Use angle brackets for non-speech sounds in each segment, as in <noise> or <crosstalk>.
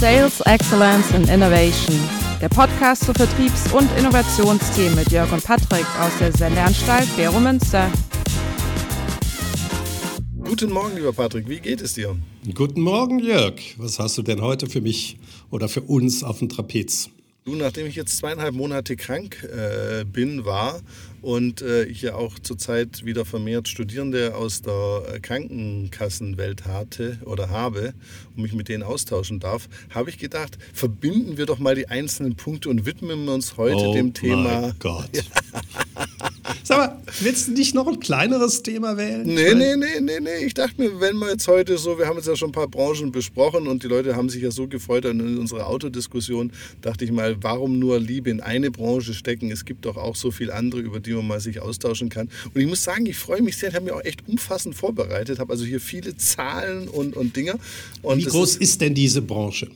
Sales Excellence and Innovation, der Podcast zu Vertriebs- und Innovationsthemen mit Jörg und Patrick aus der Sendeanstalt Vero Münster. Guten Morgen, lieber Patrick, wie geht es dir? Guten Morgen, Jörg. Was hast du denn heute für mich oder für uns auf dem Trapez? Du, nachdem ich jetzt zweieinhalb Monate krank äh, bin, war und äh, ich ja auch zurzeit wieder vermehrt Studierende aus der äh, Krankenkassenwelt hatte oder habe und mich mit denen austauschen darf, habe ich gedacht, verbinden wir doch mal die einzelnen Punkte und widmen wir uns heute oh dem Thema. Mein Gott. <laughs> Sag mal, willst du nicht noch ein kleineres Thema wählen? Nee, nee, nee, nee, nee. Ich dachte mir, wenn wir jetzt heute so, wir haben jetzt ja schon ein paar Branchen besprochen und die Leute haben sich ja so gefreut an unserer Autodiskussion, dachte ich mal, warum nur Liebe in eine Branche stecken? Es gibt doch auch so viele andere, über die man mal sich austauschen kann. Und ich muss sagen, ich freue mich sehr, ich habe mich auch echt umfassend vorbereitet, habe also hier viele Zahlen und, und Dinge. Und Wie groß ist, ist denn diese Branche?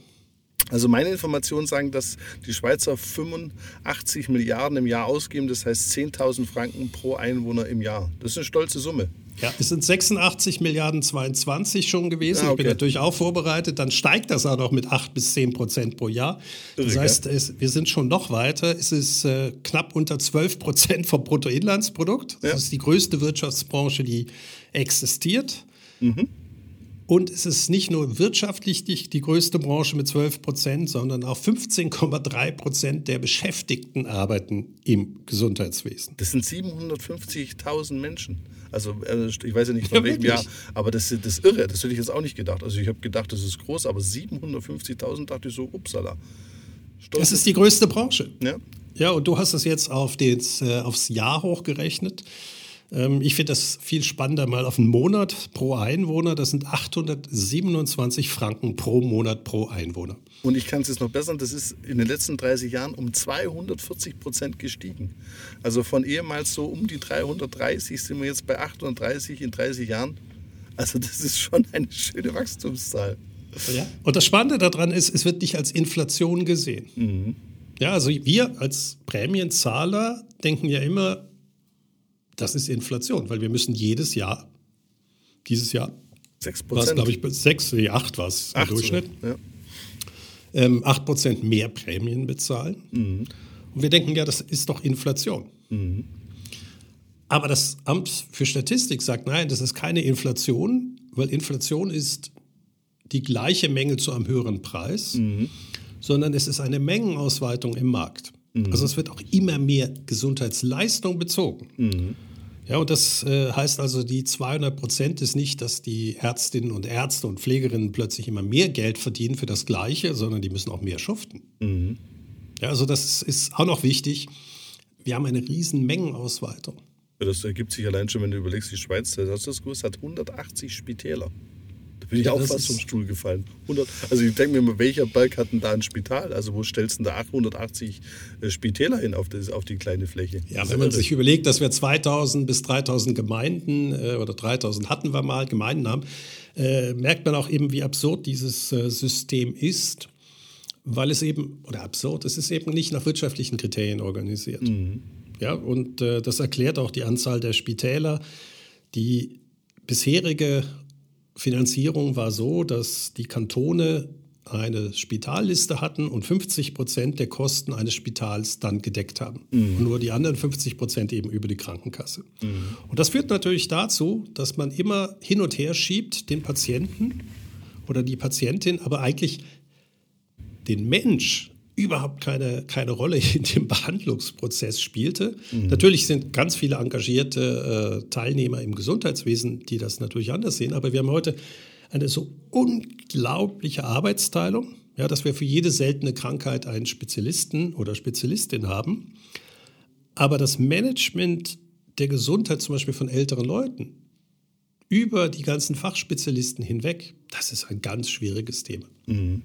Also meine Informationen sagen, dass die Schweizer 85 Milliarden im Jahr ausgeben, das heißt 10.000 Franken pro Einwohner im Jahr. Das ist eine stolze Summe. Ja, es sind 86 Milliarden 22 schon gewesen. Ah, okay. Ich bin natürlich auch vorbereitet. Dann steigt das auch noch mit 8 bis 10 Prozent pro Jahr. Das heißt, es, wir sind schon noch weiter. Es ist äh, knapp unter 12 Prozent vom Bruttoinlandsprodukt. Das ja. ist die größte Wirtschaftsbranche, die existiert. Mhm. Und es ist nicht nur wirtschaftlich die, die größte Branche mit 12 Prozent, sondern auch 15,3 Prozent der Beschäftigten arbeiten im Gesundheitswesen. Das sind 750.000 Menschen. Also äh, ich weiß ja nicht von ja, welchem Jahr, aber das ist das irre. Das hätte ich jetzt auch nicht gedacht. Also ich habe gedacht, das ist groß, aber 750.000 dachte ich so, upsala. Stolz. Das ist die größte Branche. Ja. Ja, und du hast es jetzt auf des, äh, aufs Jahr hochgerechnet. Ähm, ich finde das viel spannender mal auf einen Monat pro Einwohner. Das sind 827 Franken pro Monat pro Einwohner. Und ich kann es jetzt noch bessern, das ist in den letzten 30 Jahren um 240 Prozent gestiegen. Also von ehemals so um die 330 sind wir jetzt bei 830 in 30 Jahren. Also das ist schon eine schöne Wachstumszahl. Ja. Und das Spannende daran ist, es wird nicht als Inflation gesehen. Mhm. Ja, also wir als Prämienzahler denken ja immer, das ist Inflation, weil wir müssen jedes Jahr, dieses Jahr, 6 war es, glaube ich, 6, nee, 8 war es im Durchschnitt, ja. ähm, 8 Prozent mehr Prämien bezahlen. Mhm. Und wir denken ja, das ist doch Inflation. Mhm. Aber das Amt für Statistik sagt, nein, das ist keine Inflation, weil Inflation ist die gleiche Menge zu einem höheren Preis, mhm. sondern es ist eine Mengenausweitung im Markt. Mhm. Also es wird auch immer mehr Gesundheitsleistung bezogen. Mhm. Ja, und das äh, heißt also, die 200 Prozent ist nicht, dass die Ärztinnen und Ärzte und Pflegerinnen plötzlich immer mehr Geld verdienen für das Gleiche, sondern die müssen auch mehr schuften. Mhm. Ja, also das ist auch noch wichtig. Wir haben eine riesen Mengenausweitung. Das ergibt sich allein schon, wenn du überlegst, die Schweiz, du das gewusst, hat 180 Spitäler. Da bin ich ja, auch fast vom Stuhl gefallen. 100, also ich denke mir mal, welcher Balk hat denn da ein Spital? Also wo stellst du denn da 880 äh, Spitäler hin auf, das, auf die kleine Fläche? Ja, wenn man sich überlegt, dass wir 2000 bis 3000 Gemeinden äh, oder 3000 hatten wir mal Gemeinden haben, äh, merkt man auch eben, wie absurd dieses äh, System ist, weil es eben, oder absurd, es ist eben nicht nach wirtschaftlichen Kriterien organisiert. Mhm. Ja, und äh, das erklärt auch die Anzahl der Spitäler. Die bisherige Finanzierung war so, dass die Kantone eine Spitalliste hatten und 50 Prozent der Kosten eines Spitals dann gedeckt haben. Mhm. Und nur die anderen 50 Prozent eben über die Krankenkasse. Mhm. Und das führt natürlich dazu, dass man immer hin und her schiebt, den Patienten oder die Patientin, aber eigentlich den Mensch überhaupt keine, keine Rolle in dem Behandlungsprozess spielte. Mhm. Natürlich sind ganz viele engagierte äh, Teilnehmer im Gesundheitswesen, die das natürlich anders sehen, aber wir haben heute eine so unglaubliche Arbeitsteilung, ja, dass wir für jede seltene Krankheit einen Spezialisten oder Spezialistin haben. Aber das Management der Gesundheit zum Beispiel von älteren Leuten über die ganzen Fachspezialisten hinweg, das ist ein ganz schwieriges Thema. Mhm.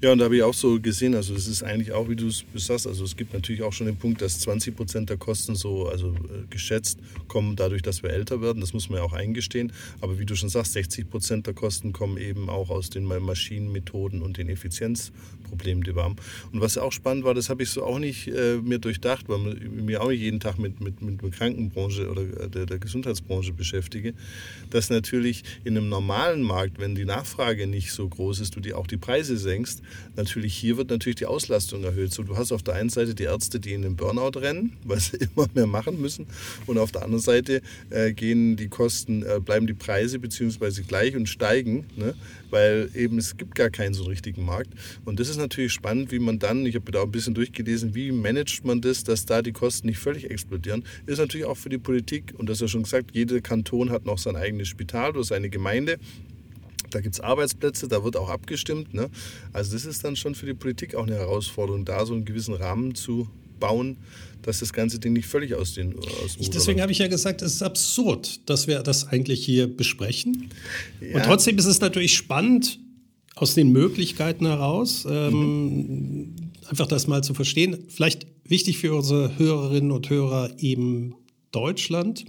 Ja, und da habe ich auch so gesehen, also es ist eigentlich auch, wie du es sagst, also es gibt natürlich auch schon den Punkt, dass 20 Prozent der Kosten so, also äh, geschätzt, kommen dadurch, dass wir älter werden. Das muss man ja auch eingestehen. Aber wie du schon sagst, 60 Prozent der Kosten kommen eben auch aus den Maschinenmethoden und den Effizienzproblemen, die wir haben. Und was auch spannend war, das habe ich so auch nicht äh, mir durchdacht, weil ich mir auch nicht jeden Tag mit, mit, mit der Krankenbranche oder äh, der, der Gesundheitsbranche beschäftige, dass natürlich in einem normalen Markt, wenn die Nachfrage nicht so groß ist, du die auch die Preise senkst, natürlich hier wird natürlich die Auslastung erhöht. So, du hast auf der einen Seite die Ärzte, die in den Burnout rennen, <laughs> weil sie immer mehr machen müssen. Und auf der anderen Seite äh, gehen die Kosten, äh, bleiben die Preise beziehungsweise gleich und steigen, ne? Weil eben es gibt gar keinen so richtigen Markt. Und das ist natürlich spannend, wie man dann, ich habe da auch ein bisschen durchgelesen, wie managt man das, dass da die Kosten nicht völlig explodieren. Ist natürlich auch für die Politik, und das ist ja schon gesagt, jeder Kanton hat noch sein eigenes Spital oder seine Gemeinde. Da gibt es Arbeitsplätze, da wird auch abgestimmt. Ne? Also das ist dann schon für die Politik auch eine Herausforderung, da so einen gewissen Rahmen zu bauen, dass das ganze Ding nicht völlig aus den aus ich, Deswegen habe ich ja gesagt, es ist absurd, dass wir das eigentlich hier besprechen. Ja. Und trotzdem ist es natürlich spannend, aus den Möglichkeiten heraus, ähm, mhm. einfach das mal zu verstehen. Vielleicht wichtig für unsere Hörerinnen und Hörer eben Deutschland.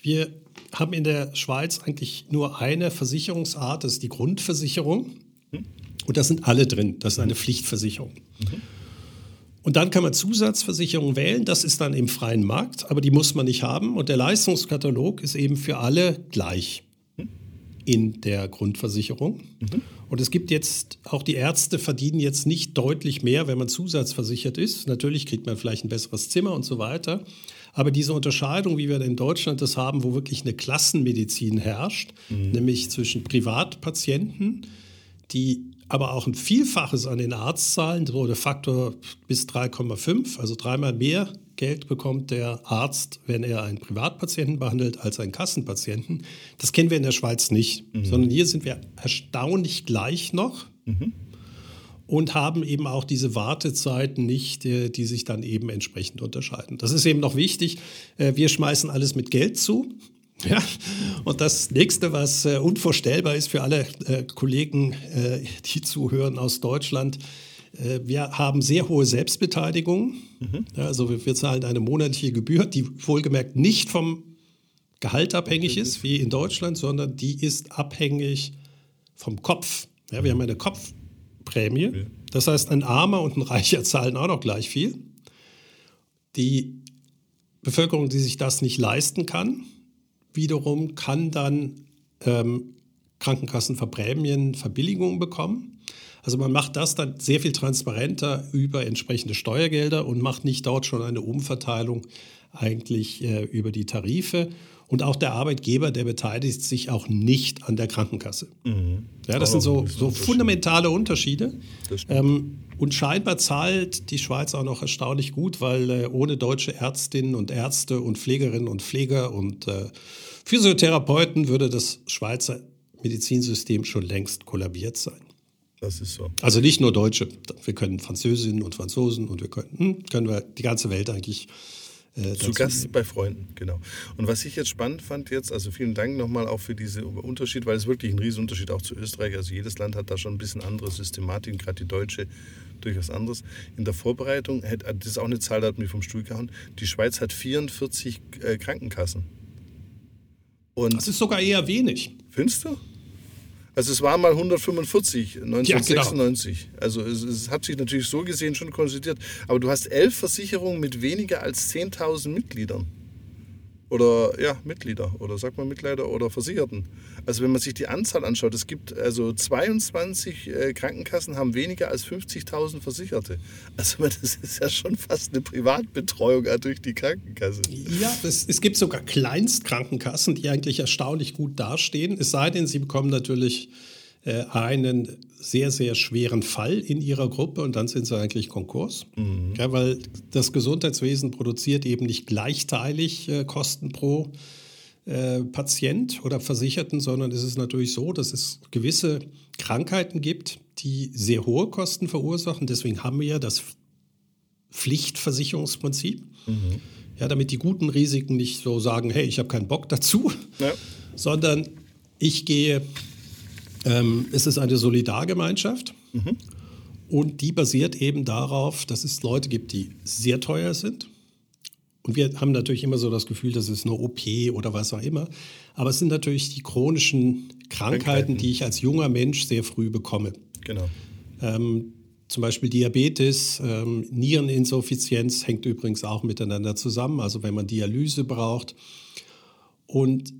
Wir haben in der Schweiz eigentlich nur eine Versicherungsart, das ist die Grundversicherung. Mhm. Und da sind alle drin. Das ist eine Pflichtversicherung. Mhm. Und dann kann man Zusatzversicherungen wählen. Das ist dann im freien Markt, aber die muss man nicht haben. Und der Leistungskatalog ist eben für alle gleich in der Grundversicherung. Mhm. Und es gibt jetzt, auch die Ärzte verdienen jetzt nicht deutlich mehr, wenn man zusatzversichert ist. Natürlich kriegt man vielleicht ein besseres Zimmer und so weiter. Aber diese Unterscheidung, wie wir in Deutschland das haben, wo wirklich eine Klassenmedizin herrscht, mhm. nämlich zwischen Privatpatienten, die aber auch ein Vielfaches an den Arztzahlen, so der Faktor bis 3,5, also dreimal mehr Geld bekommt der Arzt, wenn er einen Privatpatienten behandelt, als einen Kassenpatienten. Das kennen wir in der Schweiz nicht, mhm. sondern hier sind wir erstaunlich gleich noch. Mhm. Und haben eben auch diese Wartezeiten nicht, äh, die sich dann eben entsprechend unterscheiden. Das ist eben noch wichtig. Äh, wir schmeißen alles mit Geld zu. Ja, und das nächste, was äh, unvorstellbar ist für alle äh, Kollegen, äh, die zuhören aus Deutschland, äh, wir haben sehr hohe Selbstbeteiligung. Mhm. Ja, also wir, wir, zahlen eine monatliche Gebühr, die wohlgemerkt nicht vom Gehalt abhängig ist, wie in Deutschland, sondern die ist abhängig vom Kopf. Ja, wir haben eine Kopfprämie. Ja. Das heißt, ein Armer und ein Reicher zahlen auch noch gleich viel. Die Bevölkerung, die sich das nicht leisten kann, wiederum kann dann ähm, Krankenkassenverprämien Verbilligungen bekommen. Also man macht das dann sehr viel transparenter über entsprechende Steuergelder und macht nicht dort schon eine Umverteilung eigentlich äh, über die Tarife. Und auch der Arbeitgeber, der beteiligt sich auch nicht an der Krankenkasse. Mhm. Ja, das sind so, so fundamentale Unterschiede. Ähm, und scheinbar zahlt die Schweiz auch noch erstaunlich gut, weil äh, ohne deutsche Ärztinnen und Ärzte und Pflegerinnen und Pfleger und äh, Physiotherapeuten würde das Schweizer Medizinsystem schon längst kollabiert sein. Das ist so. Also nicht nur Deutsche. Wir können Französinnen und Franzosen und wir können, hm, können wir die ganze Welt eigentlich. Äh, Zu Gast nehmen. bei Freunden, genau. Und was ich jetzt spannend fand jetzt, also vielen Dank nochmal auch für diesen Unterschied, weil es wirklich ein Riesenunterschied auch zu Österreich. Also jedes Land hat da schon ein bisschen andere Systematiken, gerade die deutsche durchaus anders. In der Vorbereitung, das ist auch eine Zahl, die hat mich vom Stuhl gehauen, die Schweiz hat 44 äh, Krankenkassen. Und das ist sogar eher wenig. Findest du? Also es waren mal 145, 1996. Ja, genau. Also es, es, hat sich natürlich so gesehen schon konsolidiert. Aber du hast elf Versicherungen mit weniger als 10.000 Mitgliedern oder ja, Mitglieder oder sagt man Mitglieder oder Versicherten. Also wenn man sich die Anzahl anschaut, es gibt also 22 äh, Krankenkassen haben weniger als 50.000 Versicherte. Also <laughs> das ist ja schon fast eine Privatbetreuung durch die Krankenkasse. Ja, es, es gibt sogar Kleinstkrankenkassen, die eigentlich erstaunlich gut dastehen. Es sei denn, sie bekommen natürlich äh, einen sehr, sehr schweren Fall in ihrer Gruppe und dann sind sie eigentlich Konkurs. Mhm. Ja, weil das Gesundheitswesen produziert eben nicht gleichteilig äh, Kosten pro äh, Patient oder Versicherten, sondern es ist natürlich so, dass es gewisse Krankheiten gibt, die sehr hohe Kosten verursachen. Deswegen haben wir ja das Pflichtversicherungsprinzip. Mhm. Ja, damit die guten Risiken nicht so sagen, hey, ich habe keinen Bock dazu, ja. sondern ich gehe ähm, es ist eine Solidargemeinschaft mhm. und die basiert eben darauf, dass es Leute gibt, die sehr teuer sind. Und wir haben natürlich immer so das Gefühl, das ist eine OP oder was auch immer. Aber es sind natürlich die chronischen Krankheiten, Krankheiten. die ich als junger Mensch sehr früh bekomme. Genau. Ähm, zum Beispiel Diabetes, ähm, Niereninsuffizienz hängt übrigens auch miteinander zusammen, also wenn man Dialyse braucht. Und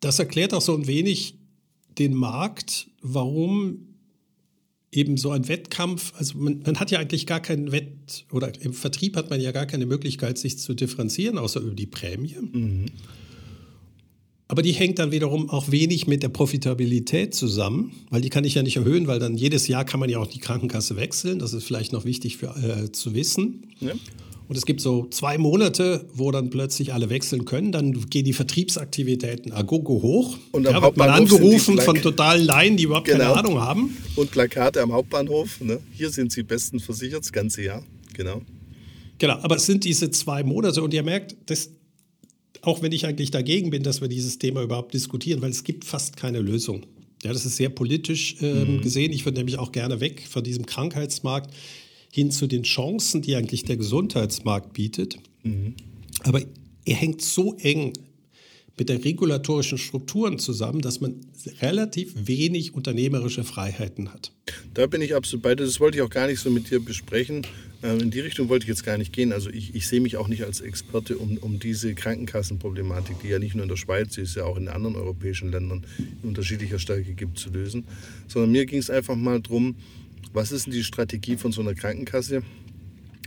das erklärt auch so ein wenig den Markt, warum eben so ein Wettkampf, also man, man, hat ja eigentlich gar keinen Wett, oder im Vertrieb hat man ja gar keine Möglichkeit, sich zu differenzieren, außer über die Prämie. Mhm. Aber die hängt dann wiederum auch wenig mit der Profitabilität zusammen, weil die kann ich ja nicht erhöhen, weil dann jedes Jahr kann man ja auch die Krankenkasse wechseln. Das ist vielleicht noch wichtig für, äh, zu wissen. Ja. Und es gibt so zwei Monate, wo dann plötzlich alle wechseln können. Dann gehen die Vertriebsaktivitäten agogo hoch. Und am ja, wird man angerufen von totalen Laien, die überhaupt genau. keine Ahnung haben. Und Plakate am Hauptbahnhof. Ne? Hier sind sie besten versichert, das ganze Jahr. Genau. Genau, aber es sind diese zwei Monate und ihr merkt, das, auch wenn ich eigentlich dagegen bin, dass wir dieses Thema überhaupt diskutieren, weil es gibt fast keine Lösung. Ja, das ist sehr politisch äh, mhm. gesehen. Ich würde nämlich auch gerne weg von diesem Krankheitsmarkt hin zu den Chancen, die eigentlich der Gesundheitsmarkt bietet. Mhm. Aber er hängt so eng mit der regulatorischen Strukturen zusammen, dass man relativ wenig unternehmerische Freiheiten hat. Da bin ich absolut bei dir. Das wollte ich auch gar nicht so mit dir besprechen. Ähm, in die Richtung wollte ich jetzt gar nicht gehen. Also ich, ich sehe mich auch nicht als Experte um, um diese Krankenkassenproblematik, die ja nicht nur in der Schweiz ist, ja auch in anderen europäischen Ländern in unterschiedlicher Stärke gibt, zu lösen. Sondern mir ging es einfach mal darum, was ist denn die Strategie von so einer Krankenkasse?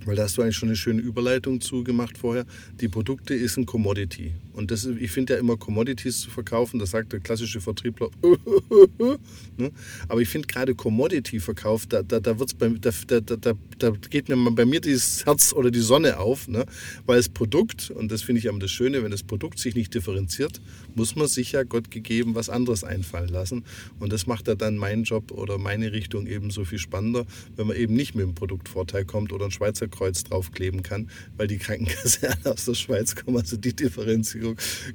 Weil da hast du eigentlich schon eine schöne Überleitung zugemacht vorher. Die Produkte ist ein Commodity. Und das ich finde ja immer Commodities zu verkaufen, das sagt der klassische Vertriebler. <laughs> ne? Aber ich finde gerade Commodity-Verkauf, da, da, da, wird's bei, da, da, da, da geht mir bei mir das Herz oder die Sonne auf, ne? weil das Produkt, und das finde ich immer das Schöne, wenn das Produkt sich nicht differenziert, muss man sich ja Gott gegeben was anderes einfallen lassen. Und das macht ja dann meinen Job oder meine Richtung eben so viel spannender, wenn man eben nicht mit dem Produktvorteil kommt oder ein Schweizer Kreuz draufkleben kann, weil die Krankenkasse <laughs> aus der Schweiz kommen. Also die Differenzierung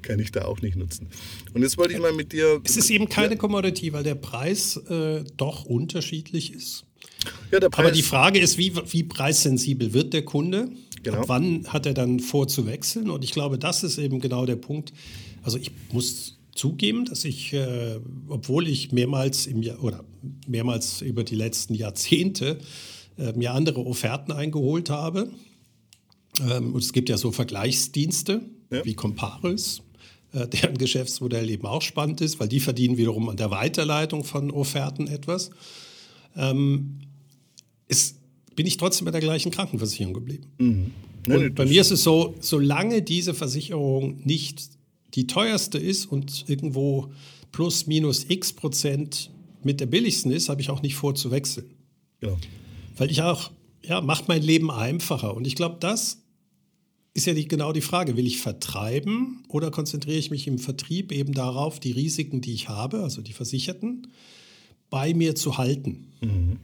kann ich da auch nicht nutzen. Und jetzt wollte ich mal mit dir. Es ist eben keine ja. Commodity, weil der Preis äh, doch unterschiedlich ist. Ja, Aber die Frage ist, wie, wie preissensibel wird der Kunde? Genau. Ab wann hat er dann vor zu wechseln? Und ich glaube, das ist eben genau der Punkt. Also ich muss zugeben, dass ich, äh, obwohl ich mehrmals im Jahr oder mehrmals über die letzten Jahrzehnte äh, mir andere Offerten eingeholt habe. Ähm, und es gibt ja so Vergleichsdienste ja. wie Comparis, äh, deren Geschäftsmodell eben auch spannend ist, weil die verdienen wiederum an der Weiterleitung von Offerten etwas. Ähm, ist, bin ich trotzdem bei der gleichen Krankenversicherung geblieben. Mhm. Nee, und bei mir ist es so, solange diese Versicherung nicht die teuerste ist und irgendwo plus minus x Prozent mit der billigsten ist, habe ich auch nicht vor zu wechseln. Genau. Weil ich auch, ja, macht mein Leben einfacher. Und ich glaube, das ist ja die, genau die Frage. Will ich vertreiben oder konzentriere ich mich im Vertrieb eben darauf, die Risiken, die ich habe, also die Versicherten, bei mir zu halten? Mhm.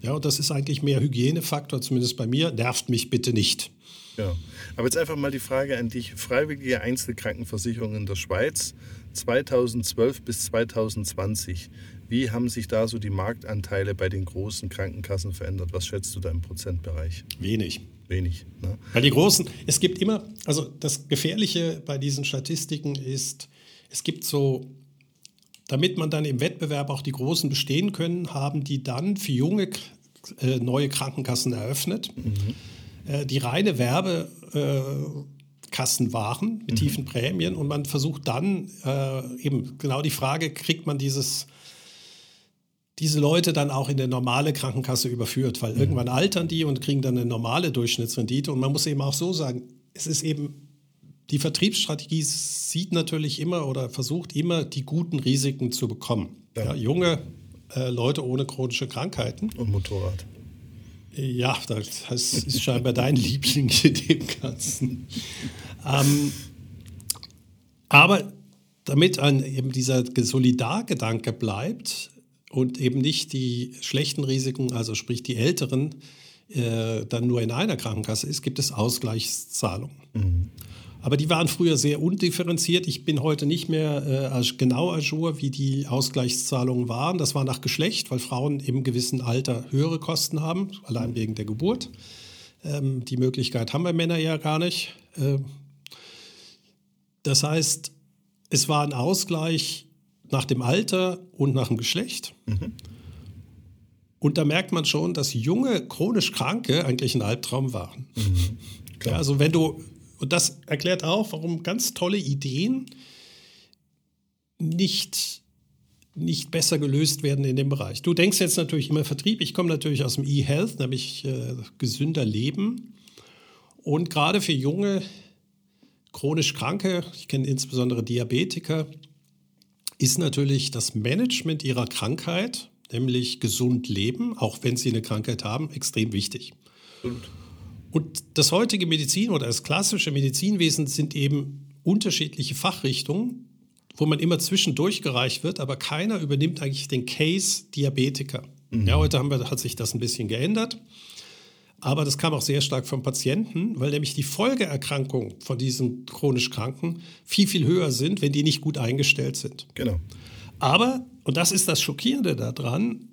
Ja, und das ist eigentlich mehr Hygienefaktor, zumindest bei mir. Nervt mich bitte nicht. Ja, aber jetzt einfach mal die Frage an dich. Freiwillige Einzelkrankenversicherung in der Schweiz 2012 bis 2020. Wie haben sich da so die Marktanteile bei den großen Krankenkassen verändert? Was schätzt du da im Prozentbereich? Wenig. Wenig. Ne? Weil die großen, es gibt immer, also das Gefährliche bei diesen Statistiken ist, es gibt so, damit man dann im Wettbewerb auch die Großen bestehen können, haben die dann für junge äh, neue Krankenkassen eröffnet, mhm. äh, die reine Werbekassen äh, waren mit mhm. tiefen Prämien und man versucht dann äh, eben genau die Frage, kriegt man dieses diese Leute dann auch in eine normale Krankenkasse überführt, weil mhm. irgendwann altern die und kriegen dann eine normale Durchschnittsrendite. Und man muss eben auch so sagen, es ist eben, die Vertriebsstrategie sieht natürlich immer oder versucht immer, die guten Risiken zu bekommen. Ja. Ja, junge äh, Leute ohne chronische Krankheiten. Und Motorrad. Ja, das ist scheinbar dein <laughs> Liebling in dem Ganzen. Ähm, aber damit ein, eben dieser Solidargedanke bleibt, und eben nicht die schlechten Risiken, also sprich die älteren, äh, dann nur in einer Krankenkasse ist, gibt es Ausgleichszahlungen. Mhm. Aber die waren früher sehr undifferenziert. Ich bin heute nicht mehr äh, genau ajour, wie die Ausgleichszahlungen waren. Das war nach Geschlecht, weil Frauen im gewissen Alter höhere Kosten haben, allein wegen der Geburt. Ähm, die Möglichkeit haben wir Männer ja gar nicht. Äh, das heißt, es war ein Ausgleich nach dem Alter und nach dem Geschlecht. Mhm. Und da merkt man schon, dass junge, chronisch Kranke eigentlich ein Albtraum waren. Mhm. Ja, also wenn du, und das erklärt auch, warum ganz tolle Ideen nicht nicht besser gelöst werden in dem Bereich. Du denkst jetzt natürlich immer Vertrieb. Ich komme natürlich aus dem E-Health, nämlich äh, gesünder Leben. Und gerade für junge, chronisch Kranke, ich kenne insbesondere Diabetiker, ist natürlich das Management ihrer Krankheit, nämlich gesund leben, auch wenn sie eine Krankheit haben, extrem wichtig. Und, und das heutige Medizin oder das klassische Medizinwesen sind eben unterschiedliche Fachrichtungen, wo man immer zwischendurch gereicht wird, aber keiner übernimmt eigentlich den Case Diabetiker. Mhm. Ja, heute haben wir, hat sich das ein bisschen geändert. Aber das kam auch sehr stark vom Patienten, weil nämlich die Folgeerkrankungen von diesen chronisch Kranken viel, viel höher sind, wenn die nicht gut eingestellt sind. Genau. Aber, und das ist das Schockierende daran,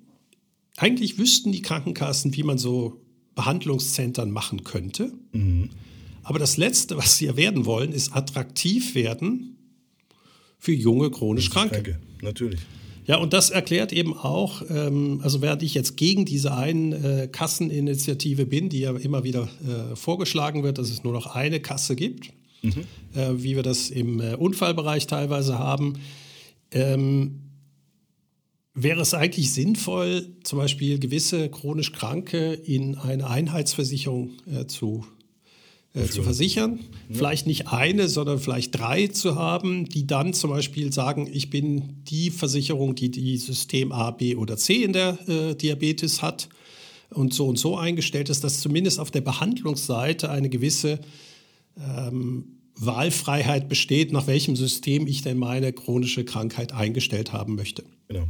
eigentlich wüssten die Krankenkassen, wie man so Behandlungszentren machen könnte. Mhm. Aber das Letzte, was sie ja werden wollen, ist attraktiv werden für junge chronisch Kranke. Kranke. Natürlich. Ja, und das erklärt eben auch, ähm, also während ich jetzt gegen diese einen äh, Kasseninitiative bin, die ja immer wieder äh, vorgeschlagen wird, dass es nur noch eine Kasse gibt, mhm. äh, wie wir das im äh, Unfallbereich teilweise haben, ähm, wäre es eigentlich sinnvoll, zum Beispiel gewisse chronisch Kranke in eine Einheitsversicherung äh, zu äh, zu versichern. Ja. Vielleicht nicht eine, sondern vielleicht drei zu haben, die dann zum Beispiel sagen, ich bin die Versicherung, die die System A, B oder C in der äh, Diabetes hat und so und so eingestellt ist, dass zumindest auf der Behandlungsseite eine gewisse ähm, Wahlfreiheit besteht, nach welchem System ich denn meine chronische Krankheit eingestellt haben möchte. Genau.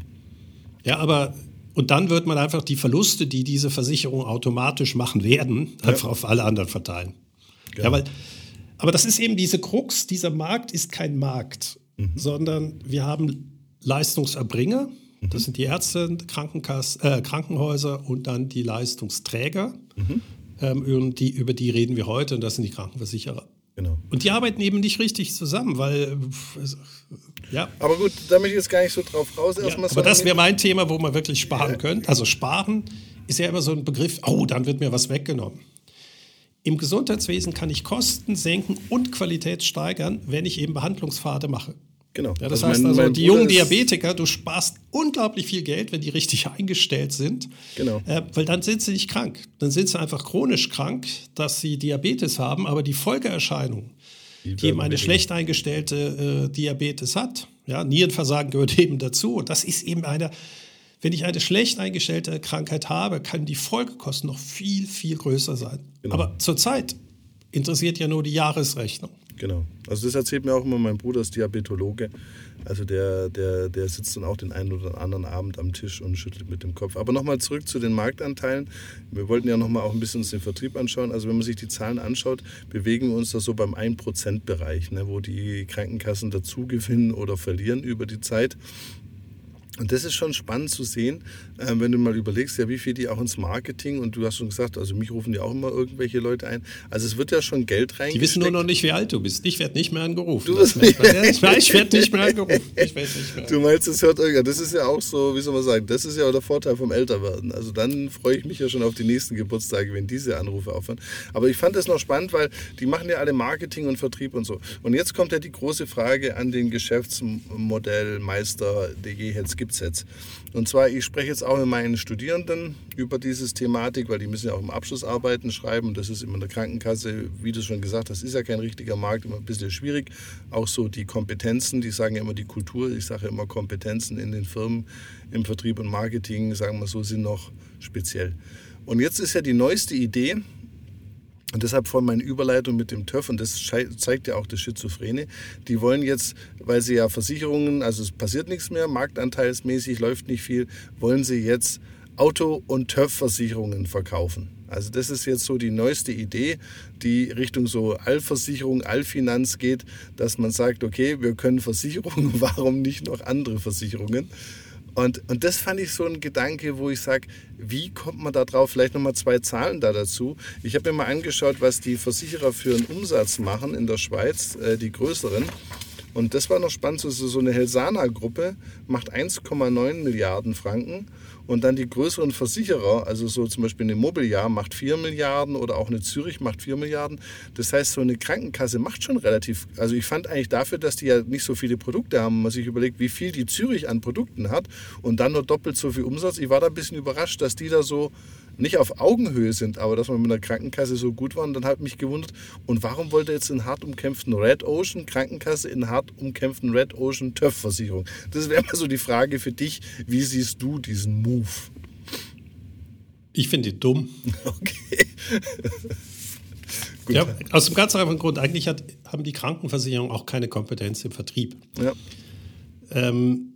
Ja, aber und dann wird man einfach die Verluste, die diese Versicherung automatisch machen werden, einfach ja. auf alle anderen verteilen. Ja, weil, aber das ist eben diese Krux, dieser Markt ist kein Markt, mhm. sondern wir haben Leistungserbringer, mhm. das sind die Ärzte, Krankenkass, äh, Krankenhäuser und dann die Leistungsträger. Mhm. Ähm, die, über die reden wir heute und das sind die Krankenversicherer. Genau. Und die arbeiten eben nicht richtig zusammen, weil ja. Aber gut, da möchte ich jetzt gar nicht so drauf raus. Ja, aber das wäre mein Thema, wo man wirklich sparen ja. könnte. Also sparen ist ja immer so ein Begriff, oh, dann wird mir was weggenommen. Im Gesundheitswesen kann ich Kosten senken und Qualität steigern, wenn ich eben Behandlungspfade mache. Genau. Ja, das also heißt mein, also, mein die jungen Diabetiker, du sparst unglaublich viel Geld, wenn die richtig <laughs> eingestellt sind. Genau. Äh, weil dann sind sie nicht krank. Dann sind sie einfach chronisch krank, dass sie Diabetes haben, aber die Folgeerscheinungen, die, die eben eine schlecht eingestellte äh, Diabetes hat, ja, Nierenversagen gehört <laughs> eben dazu. Und das ist eben eine wenn ich eine schlecht eingestellte Krankheit habe, können die Folgekosten noch viel, viel größer sein. Genau. Aber zurzeit interessiert ja nur die Jahresrechnung. Genau. Also das erzählt mir auch immer mein Bruder, ist Diabetologe. Also der, der, der sitzt dann auch den einen oder anderen Abend am Tisch und schüttelt mit dem Kopf. Aber nochmal zurück zu den Marktanteilen. Wir wollten ja nochmal auch ein bisschen uns den Vertrieb anschauen. Also wenn man sich die Zahlen anschaut, bewegen wir uns da so beim 1%-Bereich, ne, wo die Krankenkassen dazu gewinnen oder verlieren über die Zeit. Und das ist schon spannend zu sehen, äh, wenn du mal überlegst, ja, wie viel die auch ins Marketing und du hast schon gesagt, also mich rufen ja auch immer irgendwelche Leute ein. Also es wird ja schon Geld rein. Die wissen nur noch nicht, wie alt du bist. Ich werde nicht mehr angerufen. Du bist nicht mehr. ich werde nicht mehr angerufen. Ich nicht mehr. Du meinst, es hört irgendwann. Das ist ja auch so, wie soll man sagen, das ist ja auch der Vorteil vom Älterwerden. Also dann freue ich mich ja schon auf die nächsten Geburtstage, wenn diese Anrufe aufhören. Aber ich fand das noch spannend, weil die machen ja alle Marketing und Vertrieb und so. Und jetzt kommt ja die große Frage an den Geschäftsmodellmeister, der je jetzt gibt gibt es jetzt. Und zwar, ich spreche jetzt auch mit meinen Studierenden über diese Thematik, weil die müssen ja auch im Abschlussarbeiten schreiben. Das ist immer in der Krankenkasse, wie du schon gesagt hast, ist ja kein richtiger Markt, immer ein bisschen schwierig. Auch so die Kompetenzen, die sagen ja immer die Kultur, ich sage immer Kompetenzen in den Firmen im Vertrieb und Marketing, sagen wir so, sind noch speziell. Und jetzt ist ja die neueste Idee, und deshalb von meiner Überleitung mit dem TÜV, und das zeigt ja auch das Schizophrene, die wollen jetzt, weil sie ja Versicherungen, also es passiert nichts mehr, marktanteilsmäßig läuft nicht viel, wollen sie jetzt Auto- und TÜV-Versicherungen verkaufen. Also das ist jetzt so die neueste Idee, die Richtung so Allversicherung, Allfinanz geht, dass man sagt, okay, wir können Versicherungen, <laughs> warum nicht noch andere Versicherungen? Und, und das fand ich so ein Gedanke, wo ich sage, wie kommt man da drauf? Vielleicht nochmal zwei Zahlen da dazu. Ich habe mir mal angeschaut, was die Versicherer für einen Umsatz machen in der Schweiz, äh, die größeren. Und das war noch spannend, so, so eine Helsana-Gruppe macht 1,9 Milliarden Franken und dann die größeren Versicherer, also so zum Beispiel eine Mobiliar macht 4 Milliarden oder auch eine Zürich macht 4 Milliarden. Das heißt, so eine Krankenkasse macht schon relativ, also ich fand eigentlich dafür, dass die ja nicht so viele Produkte haben, man sich überlegt, wie viel die Zürich an Produkten hat und dann nur doppelt so viel Umsatz. Ich war da ein bisschen überrascht, dass die da so nicht auf Augenhöhe sind, aber dass man mit einer Krankenkasse so gut war. Und dann hat mich gewundert, und warum wollte jetzt in hart umkämpften Red Ocean Krankenkasse in hart umkämpften Red Ocean TÜV-Versicherung? Das wäre mal so die Frage für dich. Wie siehst du diesen Move? Ich finde ihn dumm. <laughs> Okay. ja, aus dem ganz einfachen Grund, eigentlich hat, haben die Krankenversicherungen auch keine Kompetenz im Vertrieb. Ja. Ähm,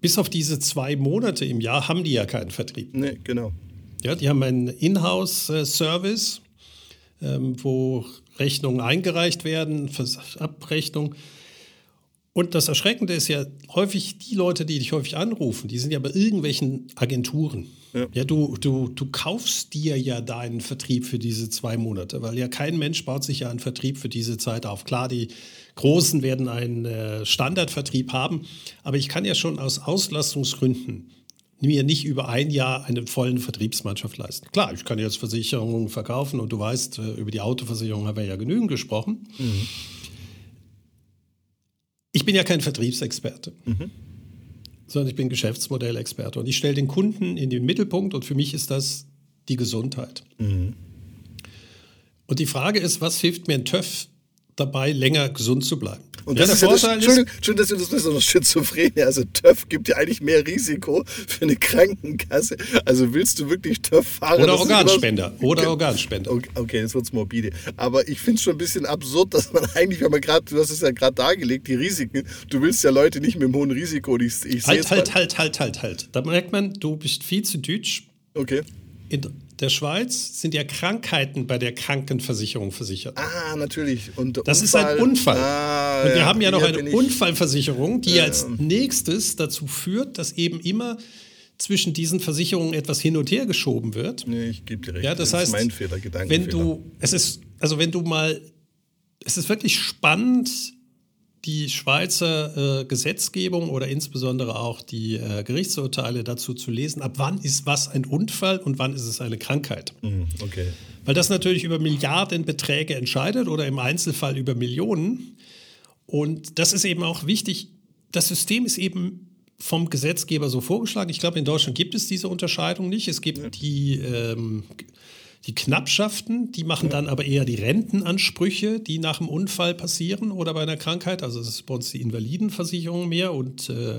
bis auf diese zwei Monate im Jahr haben die ja keinen Vertrieb. Nee, genau. Ja, die haben einen Inhouse-Service, ähm, wo Rechnungen eingereicht werden, Abrechnung. Und das Erschreckende ist ja, häufig die Leute, die dich häufig anrufen, die sind ja bei irgendwelchen Agenturen. Ja, ja du, du, du kaufst dir ja deinen Vertrieb für diese zwei Monate, weil ja kein Mensch baut sich ja einen Vertrieb für diese Zeit auf. Klar, die Großen werden einen äh, Standardvertrieb haben, aber ich kann ja schon aus Auslastungsgründen mir nicht über ein Jahr eine vollen Vertriebsmannschaft leisten. Klar, ich kann jetzt Versicherungen verkaufen und du weißt, äh, über die Autoversicherung haben wir ja genügend gesprochen. Mhm. Ich bin ja kein Vertriebsexperte, mhm. sondern ich bin Geschäftsmodellexperte und ich stelle den Kunden in den Mittelpunkt und für mich ist das die Gesundheit. Mhm. Und die Frage ist, was hilft mir ein TÜV dabei, länger gesund zu bleiben. Und das ja, ist ja das, Entschuldigung, schön, dass du das so noch schizophren Also TÜV gibt ja eigentlich mehr Risiko für eine Krankenkasse. Also willst du wirklich TÜV fahren? Oder Organspender. Oder Organspender. Okay, okay jetzt wird's morbide. Aber ich finde es schon ein bisschen absurd, dass man eigentlich, wenn man gerade, du hast es ja gerade dargelegt, die Risiken, du willst ja Leute nicht mit einem hohen Risiko. Ich, ich halt, halt, halt, halt, halt, halt. Da merkt man, du bist viel zu deutsch. Okay. In, der Schweiz sind ja Krankheiten bei der Krankenversicherung versichert. Ah, natürlich. Und das Unfall. ist ein Unfall. Ah, und wir ja, haben ja noch eine Unfallversicherung, die ja. als nächstes dazu führt, dass eben immer zwischen diesen Versicherungen etwas hin und her geschoben wird. Nee, ich gebe dir recht. Ja, das, das heißt, ist mein Fehler, Wenn du, es ist, also wenn du mal, es ist wirklich spannend, die Schweizer äh, Gesetzgebung oder insbesondere auch die äh, Gerichtsurteile dazu zu lesen, ab wann ist was ein Unfall und wann ist es eine Krankheit. Mhm, okay. Weil das natürlich über Milliardenbeträge entscheidet oder im Einzelfall über Millionen. Und das ist eben auch wichtig. Das System ist eben vom Gesetzgeber so vorgeschlagen. Ich glaube, in Deutschland gibt es diese Unterscheidung nicht. Es gibt ja. die ähm, die Knappschaften, die machen dann aber eher die Rentenansprüche, die nach dem Unfall passieren oder bei einer Krankheit. Also das ist bei uns die Invalidenversicherung mehr und äh,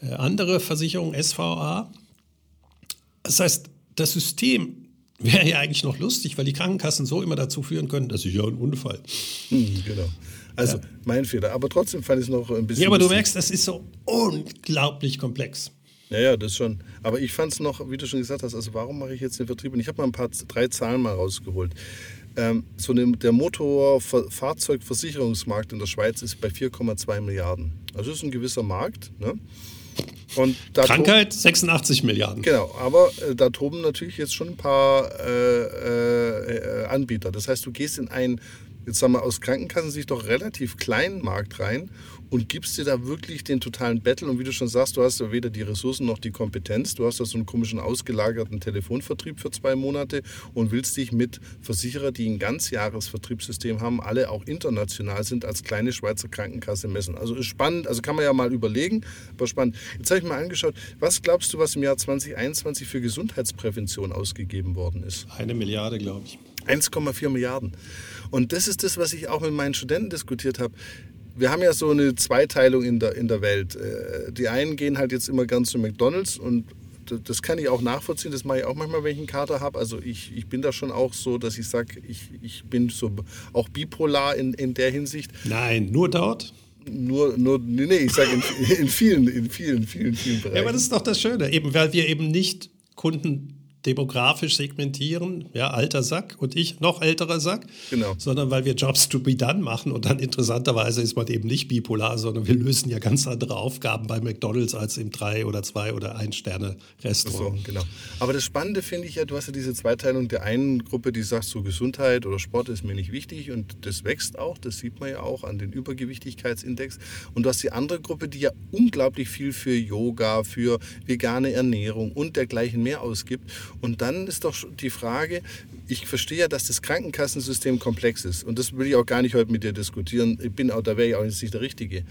äh andere Versicherungen, SVA. Das heißt, das System wäre ja eigentlich noch lustig, weil die Krankenkassen so immer dazu führen können, das ist ja ein Unfall. Hm, genau. Also ja. mein Fehler. Aber trotzdem fand ich es noch ein bisschen. Ja, aber du merkst, das ist so unglaublich komplex. Ja, ja, das schon. Aber ich fand es noch, wie du schon gesagt hast, also warum mache ich jetzt den Vertrieb? Und ich habe mal ein paar, drei Zahlen mal rausgeholt. Ähm, so eine, der Motorfahrzeugversicherungsmarkt in der Schweiz ist bei 4,2 Milliarden. Also das ist ein gewisser Markt. Ne? Und Krankheit 86 Milliarden. Genau, aber äh, da toben natürlich jetzt schon ein paar äh, äh, Anbieter. Das heißt, du gehst in einen, jetzt sagen wir aus Krankenkassensicht doch relativ kleinen Markt rein und gibst dir da wirklich den totalen Battle. Und wie du schon sagst, du hast ja weder die Ressourcen noch die Kompetenz. Du hast da so einen komischen ausgelagerten Telefonvertrieb für zwei Monate und willst dich mit Versicherer, die ein Ganzjahresvertriebssystem haben, alle auch international sind, als kleine Schweizer Krankenkasse messen. Also ist spannend, also kann man ja mal überlegen, aber spannend. Jetzt habe ich mal angeschaut, was glaubst du, was im Jahr 2021 für Gesundheitsprävention ausgegeben worden ist? Eine Milliarde, glaube ich. 1,4 Milliarden. Und das ist das, was ich auch mit meinen Studenten diskutiert habe wir haben ja so eine Zweiteilung in der, in der Welt. Äh, die einen gehen halt jetzt immer gern zu McDonalds und das kann ich auch nachvollziehen, das mache ich auch manchmal, wenn ich einen Kater habe. Also ich, ich bin da schon auch so, dass ich sage, ich, ich bin so auch bipolar in, in der Hinsicht. Nein, nur dort? Nur, nur nee, nee ich sage in, in, vielen, in vielen, vielen, vielen Bereichen. Ja, aber das ist doch das Schöne, eben weil wir eben nicht Kunden demografisch segmentieren, ja, alter Sack und ich noch älterer Sack, genau. sondern weil wir Jobs to be done machen und dann interessanterweise ist man eben nicht bipolar, sondern wir lösen ja ganz andere Aufgaben bei McDonalds als im drei oder zwei oder ein Sterne Restaurant. So, genau. Aber das Spannende finde ich ja, du hast ja diese Zweiteilung der einen Gruppe, die sagt so Gesundheit oder Sport ist mir nicht wichtig und das wächst auch, das sieht man ja auch an den Übergewichtigkeitsindex und du hast die andere Gruppe, die ja unglaublich viel für Yoga, für vegane Ernährung und dergleichen mehr ausgibt und dann ist doch die Frage, ich verstehe ja, dass das Krankenkassensystem komplex ist. Und das will ich auch gar nicht heute mit dir diskutieren. Ich bin auch, da wäre ich auch jetzt nicht der Richtige.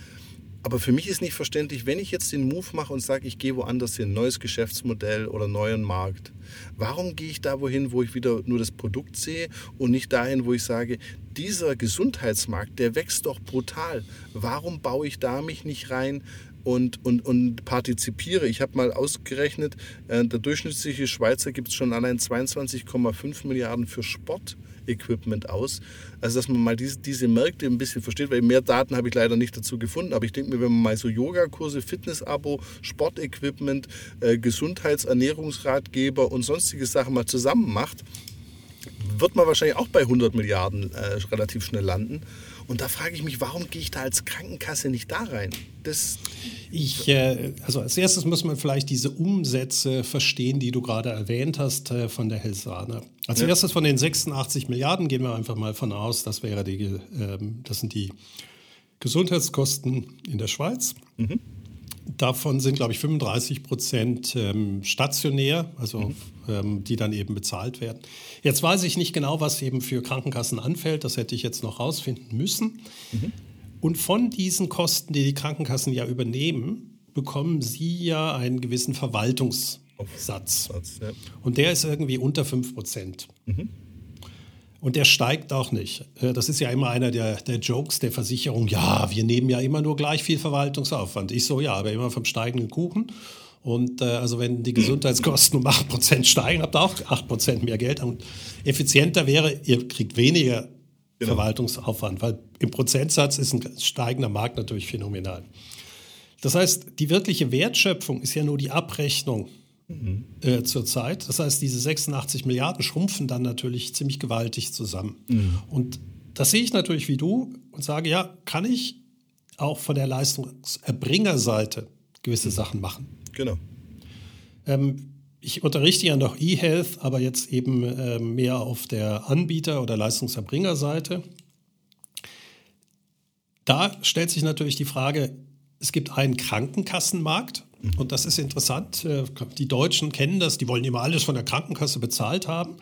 Aber für mich ist nicht verständlich, wenn ich jetzt den Move mache und sage, ich gehe woanders hin, neues Geschäftsmodell oder neuen Markt. Warum gehe ich da wohin, wo ich wieder nur das Produkt sehe und nicht dahin, wo ich sage, dieser Gesundheitsmarkt, der wächst doch brutal. Warum baue ich da mich nicht rein und, und, und partizipiere. Ich habe mal ausgerechnet, äh, der durchschnittliche Schweizer gibt schon allein 22,5 Milliarden für Sportequipment aus. Also dass man mal diese, diese Märkte ein bisschen versteht, weil mehr Daten habe ich leider nicht dazu gefunden. Aber ich denke mir, wenn man mal so Yogakurse, Fitnessabo, Sportequipment, äh, Gesundheitsernährungsratgeber und sonstige Sachen mal zusammen macht, wird man wahrscheinlich auch bei 100 Milliarden äh, relativ schnell landen. Und da frage ich mich, warum gehe ich da als Krankenkasse nicht da rein? Das ich, äh, also als erstes muss man vielleicht diese Umsätze verstehen, die du gerade erwähnt hast äh, von der Helsane. Als ja. erstes von den 86 Milliarden gehen wir einfach mal von aus, das wäre die, äh, das sind die Gesundheitskosten in der Schweiz. Mhm. Davon sind, glaube ich, 35 Prozent ähm, stationär, also mhm. ähm, die dann eben bezahlt werden. Jetzt weiß ich nicht genau, was eben für Krankenkassen anfällt. Das hätte ich jetzt noch rausfinden müssen. Mhm. Und von diesen Kosten, die die Krankenkassen ja übernehmen, bekommen sie ja einen gewissen Verwaltungssatz. Satz, ja. Und der ist irgendwie unter 5 Prozent. Mhm. Und der steigt auch nicht. Äh, das ist ja immer einer der, der Jokes der Versicherung. Ja, wir nehmen ja immer nur gleich viel Verwaltungsaufwand. Ich so, ja, aber immer vom steigenden Kuchen. Und äh, also wenn die Gesundheitskosten um 8% steigen, habt ihr auch 8% mehr Geld. Und effizienter wäre, ihr kriegt weniger genau. Verwaltungsaufwand, weil im Prozentsatz ist ein steigender Markt natürlich phänomenal. Das heißt, die wirkliche Wertschöpfung ist ja nur die Abrechnung mhm. äh, zurzeit. Das heißt, diese 86 Milliarden schrumpfen dann natürlich ziemlich gewaltig zusammen. Mhm. Und das sehe ich natürlich wie du und sage, ja, kann ich auch von der Leistungserbringerseite gewisse mhm. Sachen machen. Genau. Ähm, ich unterrichte ja noch eHealth, aber jetzt eben äh, mehr auf der Anbieter- oder Leistungserbringerseite. Da stellt sich natürlich die Frage, es gibt einen Krankenkassenmarkt. Und das ist interessant. Äh, die Deutschen kennen das, die wollen immer alles von der Krankenkasse bezahlt haben.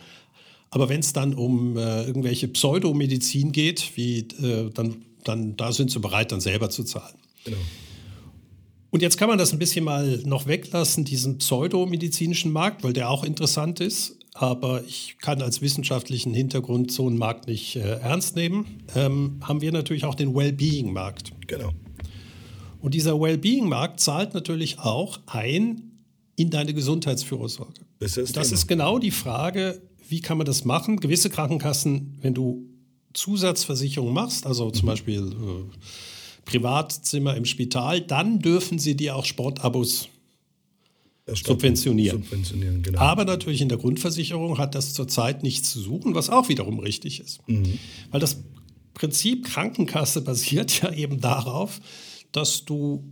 Aber wenn es dann um äh, irgendwelche Pseudomedizin geht, wie, äh, dann, dann da sind sie bereit, dann selber zu zahlen. Genau. Und jetzt kann man das ein bisschen mal noch weglassen, diesen pseudomedizinischen Markt, weil der auch interessant ist. Aber ich kann als wissenschaftlichen Hintergrund so einen Markt nicht äh, ernst nehmen. Ähm, haben wir natürlich auch den Wellbeing-Markt. Genau. Und dieser Wellbeing-Markt zahlt natürlich auch ein in deine Gesundheitsfürsorge. Das, ist, das ist genau die Frage, wie kann man das machen? Gewisse Krankenkassen, wenn du Zusatzversicherungen machst, also zum mhm. Beispiel äh, Privatzimmer im Spital, dann dürfen sie dir auch Sportabos subventionieren. subventionieren genau. Aber natürlich in der Grundversicherung hat das zurzeit nichts zu suchen, was auch wiederum richtig ist. Mhm. Weil das Prinzip Krankenkasse basiert <laughs> ja eben darauf, dass du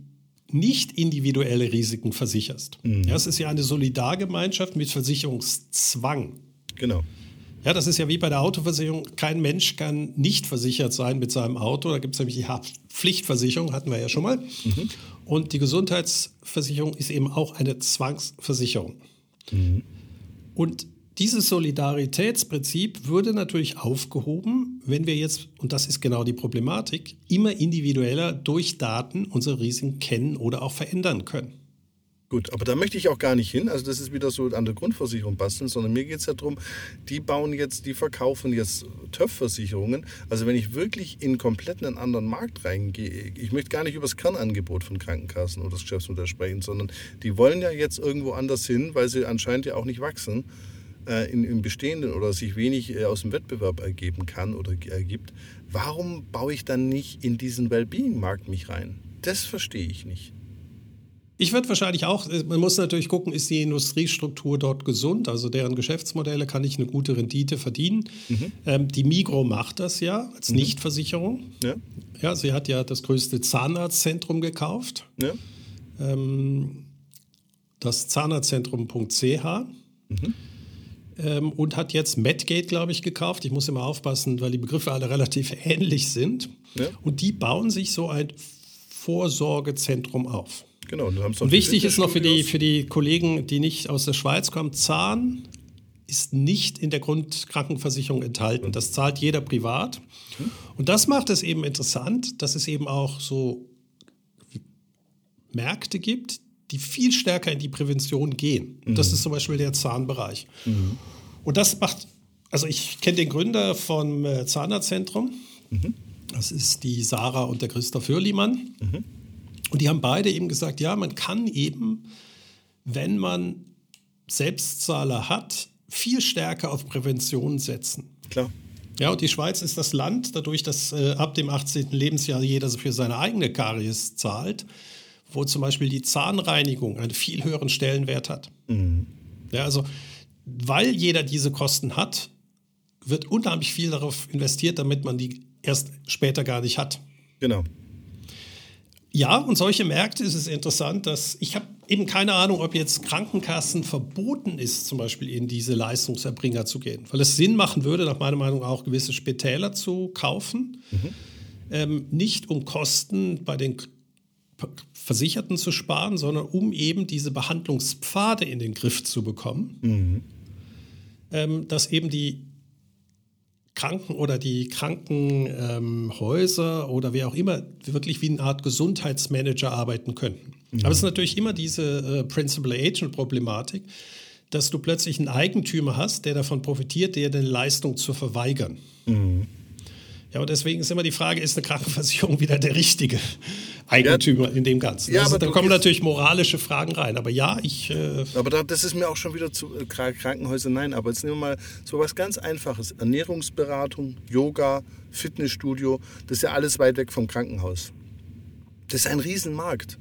nicht individuelle Risiken versicherst. Mhm. Ja, es ist ja eine Solidargemeinschaft mit Versicherungszwang. Genau. Ja, das ist ja wie bei der Autoversicherung. Kein Mensch kann nicht versichert sein mit seinem Auto. Da gibt es nämlich die Haftpflichtversicherung, hatten wir ja schon mal. Mhm. Und die Gesundheitsversicherung ist eben auch eine Zwangsversicherung. Mhm. Und dieses Solidaritätsprinzip würde natürlich aufgehoben, wenn wir jetzt, und das ist genau die Problematik, immer individueller durch Daten unsere Risiken kennen oder auch verändern können. Gut, aber da möchte ich auch gar nicht hin. Also das ist wieder so an der Grundversicherung basteln, sondern mir geht es ja darum, die bauen jetzt, die verkaufen jetzt TÜV-Versicherungen. Also wenn ich wirklich in komplett einen anderen Markt reingehe, ich möchte gar nicht über das Kernangebot von Krankenkassen oder das Geschäftsmodell sprechen, sondern die wollen ja jetzt irgendwo anders hin, weil sie anscheinend ja auch nicht wachsen äh, in, im Bestehenden oder sich wenig äh, aus dem Wettbewerb ergeben kann oder ergibt. Warum baue ich dann nicht in diesen Wellbeing-Markt mich rein? Das verstehe ich nicht. Ich würde wahrscheinlich auch, äh, man muss natürlich gucken, ist die Industriestruktur dort gesund, also deren Geschäftsmodelle kann ich eine gute Rendite verdienen. Mhm. Ähm, die Migro macht das ja als mhm. Nichtversicherung. Ja. ja, sie hat ja das größte Zahnarztzentrum gekauft. Ja. Ähm, das Zahnarztzentrum.ch. Mhm. Ähm, und hat jetzt Medgate, glaube ich, gekauft. Ich muss immer aufpassen, weil die Begriffe alle <laughs> relativ ähnlich sind. Ja. Und die bauen sich so ein Vorsorgezentrum auf. Genau. Und wichtig ist noch für die, für die Kollegen, die nicht aus der Schweiz kommen, Zahn ist nicht in der Grundkrankenversicherung enthalten. Das zahlt jeder privat. Und das macht es eben interessant, dass es eben auch so Märkte gibt, die viel stärker in die Prävention gehen. Mhm. Das ist zum Beispiel der Zahnbereich. Mhm. Und das macht, also ich kenne den Gründer vom äh, Zahnarztzentrum. Mhm. Das ist die Sarah und der Christoph Hörlimann. Mhm. Und die haben beide eben gesagt, ja, man kann eben, wenn man Selbstzahler hat, viel stärker auf Prävention setzen. Klar. Ja, und die Schweiz ist das Land, dadurch, dass äh, ab dem 18. Lebensjahr jeder für seine eigene Karies zahlt, wo zum Beispiel die Zahnreinigung einen viel höheren Stellenwert hat. Mhm. Ja, also, weil jeder diese Kosten hat, wird unheimlich viel darauf investiert, damit man die erst später gar nicht hat. Genau. Ja, und solche Märkte ist es interessant, dass ich habe eben keine Ahnung, ob jetzt Krankenkassen verboten ist, zum Beispiel in diese Leistungserbringer zu gehen, weil es Sinn machen würde, nach meiner Meinung auch gewisse Spitäler zu kaufen, mhm. ähm, nicht um Kosten bei den Versicherten zu sparen, sondern um eben diese Behandlungspfade in den Griff zu bekommen, mhm. ähm, dass eben die Kranken oder die Krankenhäuser ähm, oder wer auch immer wirklich wie eine Art Gesundheitsmanager arbeiten könnten. Mhm. Aber es ist natürlich immer diese äh, Principal Agent Problematik, dass du plötzlich einen Eigentümer hast, der davon profitiert, dir eine Leistung zu verweigern. Mhm. Ja, und deswegen ist immer die Frage, ist eine Krankenversicherung <laughs> wieder der richtige Eigentümer ja, in dem Ganzen? Ja, also, da kommen natürlich moralische Fragen rein. Aber ja, ich. Äh aber da, das ist mir auch schon wieder zu äh, Krankenhäuser. Nein, aber jetzt nehmen wir mal so was ganz Einfaches: Ernährungsberatung, Yoga, Fitnessstudio. Das ist ja alles weit weg vom Krankenhaus. Das ist ein Riesenmarkt.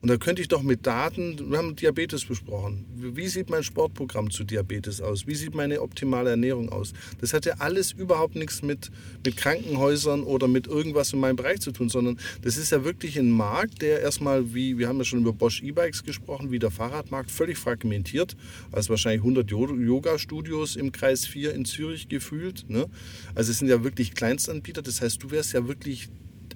Und da könnte ich doch mit Daten, wir haben Diabetes besprochen. Wie sieht mein Sportprogramm zu Diabetes aus? Wie sieht meine optimale Ernährung aus? Das hat ja alles überhaupt nichts mit, mit Krankenhäusern oder mit irgendwas in meinem Bereich zu tun, sondern das ist ja wirklich ein Markt, der erstmal, wie wir haben ja schon über Bosch E-Bikes gesprochen, wie der Fahrradmarkt, völlig fragmentiert. Also wahrscheinlich 100 Yoga-Studios im Kreis 4 in Zürich gefühlt. Ne? Also es sind ja wirklich Kleinstanbieter. Das heißt, du wärst ja wirklich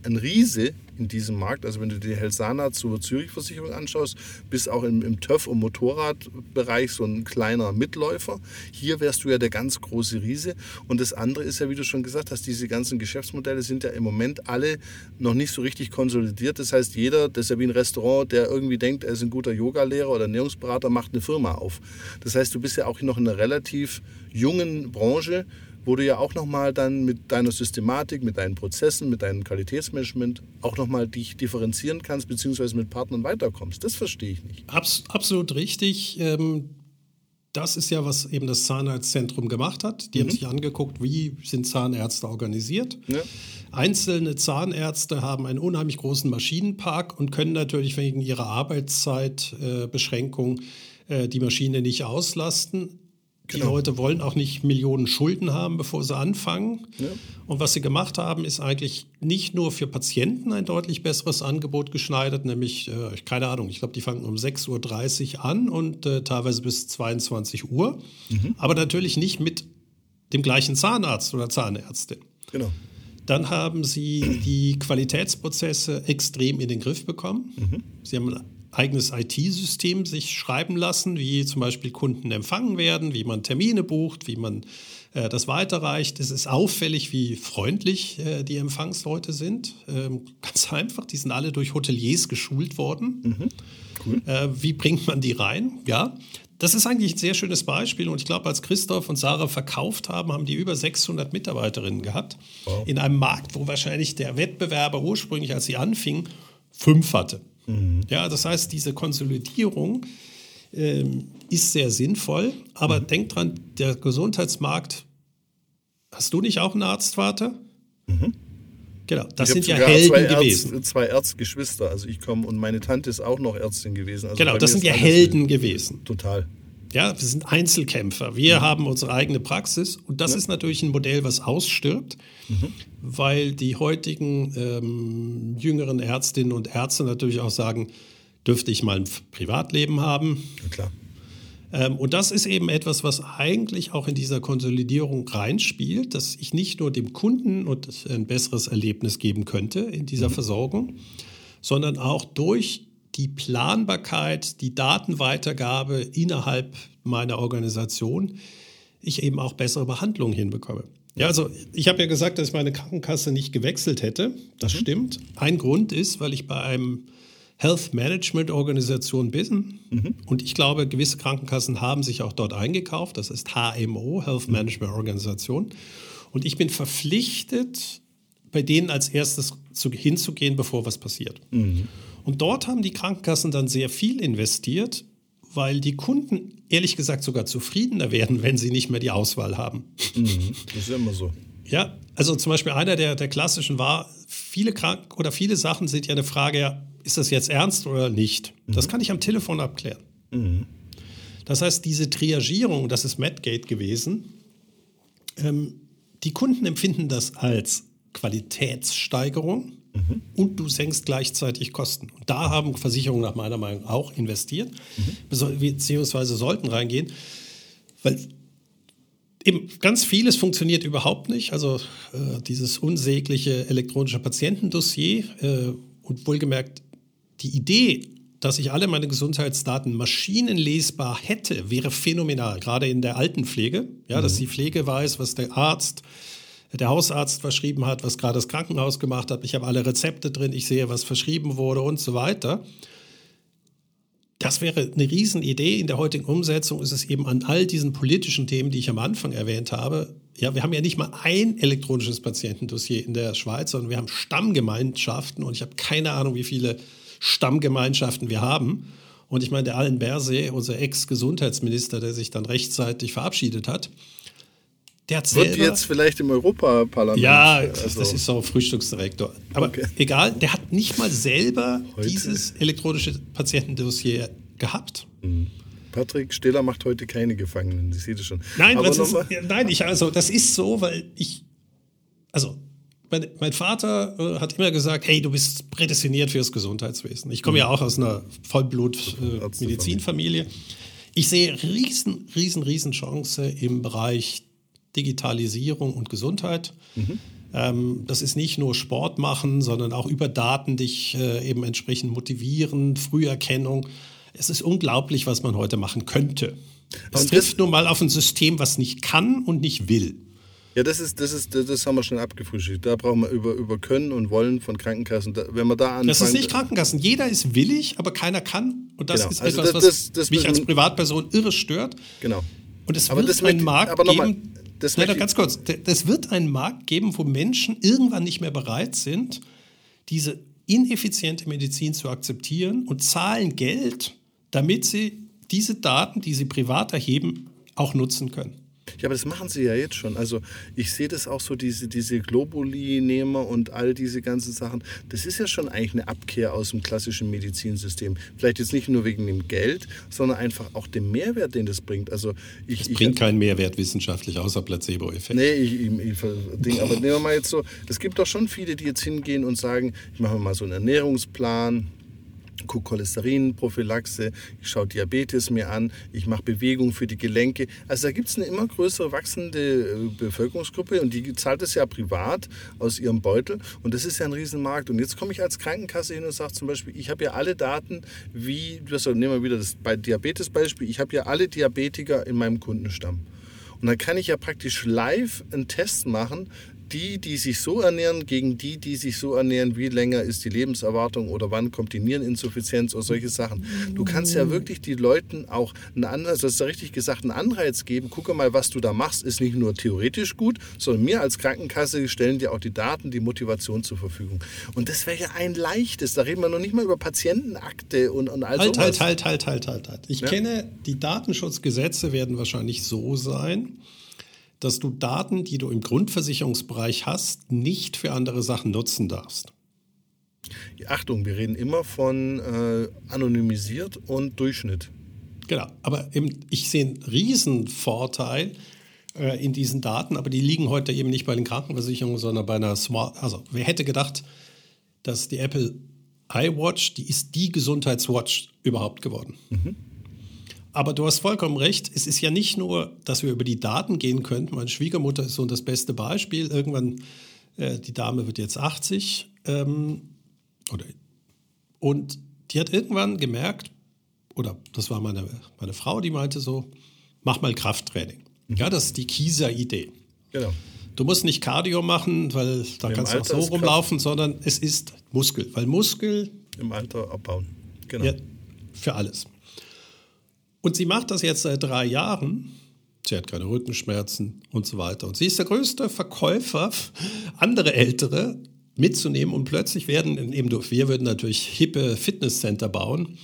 ein Riese in diesem Markt. Also wenn du die Helsana zur Zürich-Versicherung anschaust, bist auch im, im TÜV- und Motorradbereich so ein kleiner Mitläufer. Hier wärst du ja der ganz große Riese. Und das andere ist ja, wie du schon gesagt hast, diese ganzen Geschäftsmodelle sind ja im Moment alle noch nicht so richtig konsolidiert. Das heißt, jeder, das ist ja wie ein Restaurant, der irgendwie denkt, er ist ein guter Yogalehrer oder Ernährungsberater, macht eine Firma auf. Das heißt, du bist ja auch noch in einer relativ jungen Branche wo du ja auch nochmal dann mit deiner Systematik, mit deinen Prozessen, mit deinem Qualitätsmanagement auch nochmal dich differenzieren kannst, beziehungsweise mit Partnern weiterkommst. Das verstehe ich nicht. Abs absolut richtig. Ähm, das ist ja, was eben das Zahnarztzentrum gemacht hat. Die mhm. haben sich angeguckt, wie sind Zahnärzte organisiert. Ja. Einzelne Zahnärzte haben einen unheimlich großen Maschinenpark und können natürlich wegen ihrer Arbeitszeitbeschränkung äh, äh, die Maschine nicht auslasten. Die genau. Leute wollen auch nicht Millionen Schulden haben, bevor sie anfangen. Ja. Und was sie gemacht haben, ist eigentlich nicht nur für Patienten ein deutlich besseres Angebot geschneidert, nämlich, äh, keine Ahnung, ich glaube, die fangen um 6.30 Uhr an und äh, teilweise bis 22 Uhr. Mhm. Aber natürlich nicht mit dem gleichen Zahnarzt oder Zahnärztin. Genau. Dann haben sie die Qualitätsprozesse extrem in den Griff bekommen. Mhm. Sie haben eigenes IT-System sich schreiben lassen, wie zum Beispiel Kunden empfangen werden, wie man Termine bucht, wie man äh, das weiterreicht. Es ist auffällig, wie freundlich äh, die Empfangsleute sind. Ähm, <laughs> ganz einfach, die sind alle durch Hoteliers geschult worden. Mhm. Cool. Äh, wie bringt man die rein? Ja, das ist eigentlich ein sehr schönes Beispiel und ich glaube, als Christoph und Sarah verkauft haben, haben die über 600 Mitarbeiterinnen gehabt. Wow. In einem Markt, wo wahrscheinlich der Wettbewerber ursprünglich, als sie anfingen, fünf hatte. Mhm. Ja, das heißt, diese Konsolidierung ähm, ist sehr sinnvoll, aber mhm. denk dran, der Gesundheitsmarkt, hast du nicht auch einen Arztvater? Mhm. Genau, das sind ja Helden gewesen. Ärzt, zwei Erzgeschwister, also ich komme und meine Tante ist auch noch Ärztin gewesen. Also genau, das sind ja Helden gewesen. Total. Ja, wir sind Einzelkämpfer. Wir mhm. haben unsere eigene Praxis und das ja. ist natürlich ein Modell, was ausstirbt, mhm. weil die heutigen ähm, jüngeren Ärztinnen und Ärzte natürlich auch sagen, dürfte ich mal ein Privatleben haben? Ja, klar. Ähm, und das ist eben etwas, was eigentlich auch in dieser Konsolidierung reinspielt, dass ich nicht nur dem Kunden ein besseres Erlebnis geben könnte in dieser mhm. Versorgung, sondern auch durch die Planbarkeit, die Datenweitergabe innerhalb meiner Organisation, ich eben auch bessere Behandlungen hinbekomme. Ja, also ich habe ja gesagt, dass ich meine Krankenkasse nicht gewechselt hätte. Das mhm. stimmt. Ein Grund ist, weil ich bei einem Health Management Organisation bin. Mhm. Und ich glaube, gewisse Krankenkassen haben sich auch dort eingekauft. Das ist HMO, Health mhm. Management Organisation. Und ich bin verpflichtet, bei denen als erstes zu, hinzugehen, bevor was passiert. Und dort haben die Krankenkassen dann sehr viel investiert, weil die Kunden ehrlich gesagt sogar zufriedener werden, wenn sie nicht mehr die Auswahl haben. Mhm. Das ist ja immer so. Ja, also zum Beispiel einer der, der klassischen war, viele Krank oder viele Sachen sind ja eine Frage, ist das jetzt ernst oder nicht? Mhm. Das kann ich am Telefon abklären. Mhm. Das heißt, diese Triagierung, das ist Medgate gewesen, ähm, die Kunden empfinden das als Qualitätssteigerung mhm. und du senkst gleichzeitig Kosten. Und da haben Versicherungen nach meiner Meinung auch investiert, mhm. beziehungsweise sollten reingehen, weil eben ganz vieles funktioniert überhaupt nicht. Also äh, dieses unsägliche elektronische Patientendossier äh, und wohlgemerkt die Idee, dass ich alle meine Gesundheitsdaten maschinenlesbar hätte, wäre phänomenal, gerade in der Altenpflege. Ja, mhm. dass die Pflege weiß, was der Arzt, der Hausarzt verschrieben hat, was gerade das Krankenhaus gemacht hat. Ich habe alle Rezepte drin, ich sehe, was verschrieben wurde und so weiter. Das wäre eine Riesenidee. In der heutigen Umsetzung ist es eben an all diesen politischen Themen, die ich am Anfang erwähnt habe. Ja, wir haben ja nicht mal ein elektronisches Patientendossier in der Schweiz, sondern wir haben Stammgemeinschaften und ich habe keine Ahnung, wie viele Stammgemeinschaften wir haben. Und ich meine, der Allen Bersee, unser Ex-Gesundheitsminister, der sich dann rechtzeitig verabschiedet hat, der hat selber, Wird jetzt vielleicht im Europaparlament. Ja, also. das ist so Frühstücksdirektor. Aber okay. egal, der hat nicht mal selber heute. dieses elektronische Patientendossier gehabt. Mhm. Patrick Stiller macht heute keine Gefangenen, ich sehe das schon. Nein, ist, nein ich, also, das ist so, weil ich, also mein, mein Vater äh, hat immer gesagt, hey, du bist prädestiniert fürs Gesundheitswesen. Ich komme ja auch aus einer Vollblut-Medizinfamilie. Äh, ich sehe riesen, riesen, riesen Chance im Bereich Digitalisierung und Gesundheit. Mhm. Ähm, das ist nicht nur Sport machen, sondern auch über Daten dich äh, eben entsprechend motivieren, Früherkennung. Es ist unglaublich, was man heute machen könnte. Es trifft nur mal auf ein System, was nicht kann und nicht will. Ja, das ist, das ist, das haben wir schon abgefrühstückt. Da brauchen wir über, über Können und Wollen von Krankenkassen. Da, wenn man da anfangen, Das ist nicht Krankenkassen. Jeder ist willig, aber keiner kann. Und das genau. ist also etwas, das, das, mich als Privatperson irre stört. Genau. Und es aber wird einen Markt aber geben. Das nein, ganz kurz. Es wird einen Markt geben, wo Menschen irgendwann nicht mehr bereit sind, diese ineffiziente Medizin zu akzeptieren und zahlen Geld, damit sie diese Daten, die sie privat erheben, auch nutzen können. Ja, aber das machen sie ja jetzt schon. Also ich sehe das auch so, diese, diese Globuli-Nehmer und all diese ganzen Sachen. Das ist ja schon eigentlich eine Abkehr aus dem klassischen Medizinsystem. Vielleicht jetzt nicht nur wegen dem Geld, sondern einfach auch dem Mehrwert, den das bringt. Also ich, es bringt ich, keinen Mehrwert wissenschaftlich, außer Placebo-Effekt. Nee, ich, ich, ich, aber nehmen wir mal jetzt so, es gibt doch schon viele, die jetzt hingehen und sagen, ich mache mal so einen Ernährungsplan, gucke Cholesterinprophylaxe, ich schaue Diabetes mir an, ich mache Bewegung für die Gelenke. Also da gibt es eine immer größere wachsende äh, Bevölkerungsgruppe und die zahlt es ja privat aus ihrem Beutel und das ist ja ein Riesenmarkt. Und jetzt komme ich als Krankenkasse hin und sage zum Beispiel, ich habe ja alle Daten, wie, also nehmen wir wieder das Diabetes-Beispiel, ich habe ja alle Diabetiker in meinem Kundenstamm. Und dann kann ich ja praktisch live einen Test machen, die, die sich so ernähren, gegen die, die sich so ernähren, wie länger ist die Lebenserwartung oder wann kommt die Niereninsuffizienz oder solche Sachen. Du kannst ja wirklich die Leuten auch einen Anreiz, das ist ja richtig gesagt, einen Anreiz geben. Gucke mal, was du da machst, ist nicht nur theoretisch gut, sondern mir als Krankenkasse stellen dir auch die Daten, die Motivation zur Verfügung. Und das wäre ja ein leichtes. Da reden wir noch nicht mal über Patientenakte und, und all halt, sowas. Halt, halt, halt, halt, halt, halt. Ich ja? kenne, die Datenschutzgesetze werden wahrscheinlich so sein, dass du Daten, die du im Grundversicherungsbereich hast, nicht für andere Sachen nutzen darfst. Achtung, wir reden immer von äh, anonymisiert und Durchschnitt. Genau, aber eben, ich sehe einen Riesenvorteil äh, in diesen Daten, aber die liegen heute eben nicht bei den Krankenversicherungen, sondern bei einer Smart. Also, wer hätte gedacht, dass die Apple iWatch, die ist die Gesundheitswatch überhaupt geworden. Mhm. Aber du hast vollkommen recht. Es ist ja nicht nur, dass wir über die Daten gehen könnten. Meine Schwiegermutter ist so das beste Beispiel. Irgendwann, äh, die Dame wird jetzt 80. Ähm, oder, und die hat irgendwann gemerkt, oder das war meine, meine Frau, die meinte so, mach mal Krafttraining. Mhm. Ja, das ist die Kieser-Idee. Genau. Du musst nicht Cardio machen, weil da Im kannst du auch so rumlaufen, sondern es ist Muskel. Weil Muskel. Im Alter abbauen. Genau. Ja, für alles. Und sie macht das jetzt seit drei Jahren. Sie hat keine Rückenschmerzen und so weiter. Und sie ist der größte Verkäufer, andere Ältere mitzunehmen. Und plötzlich werden eben durch, wir würden natürlich hippe Fitnesscenter bauen.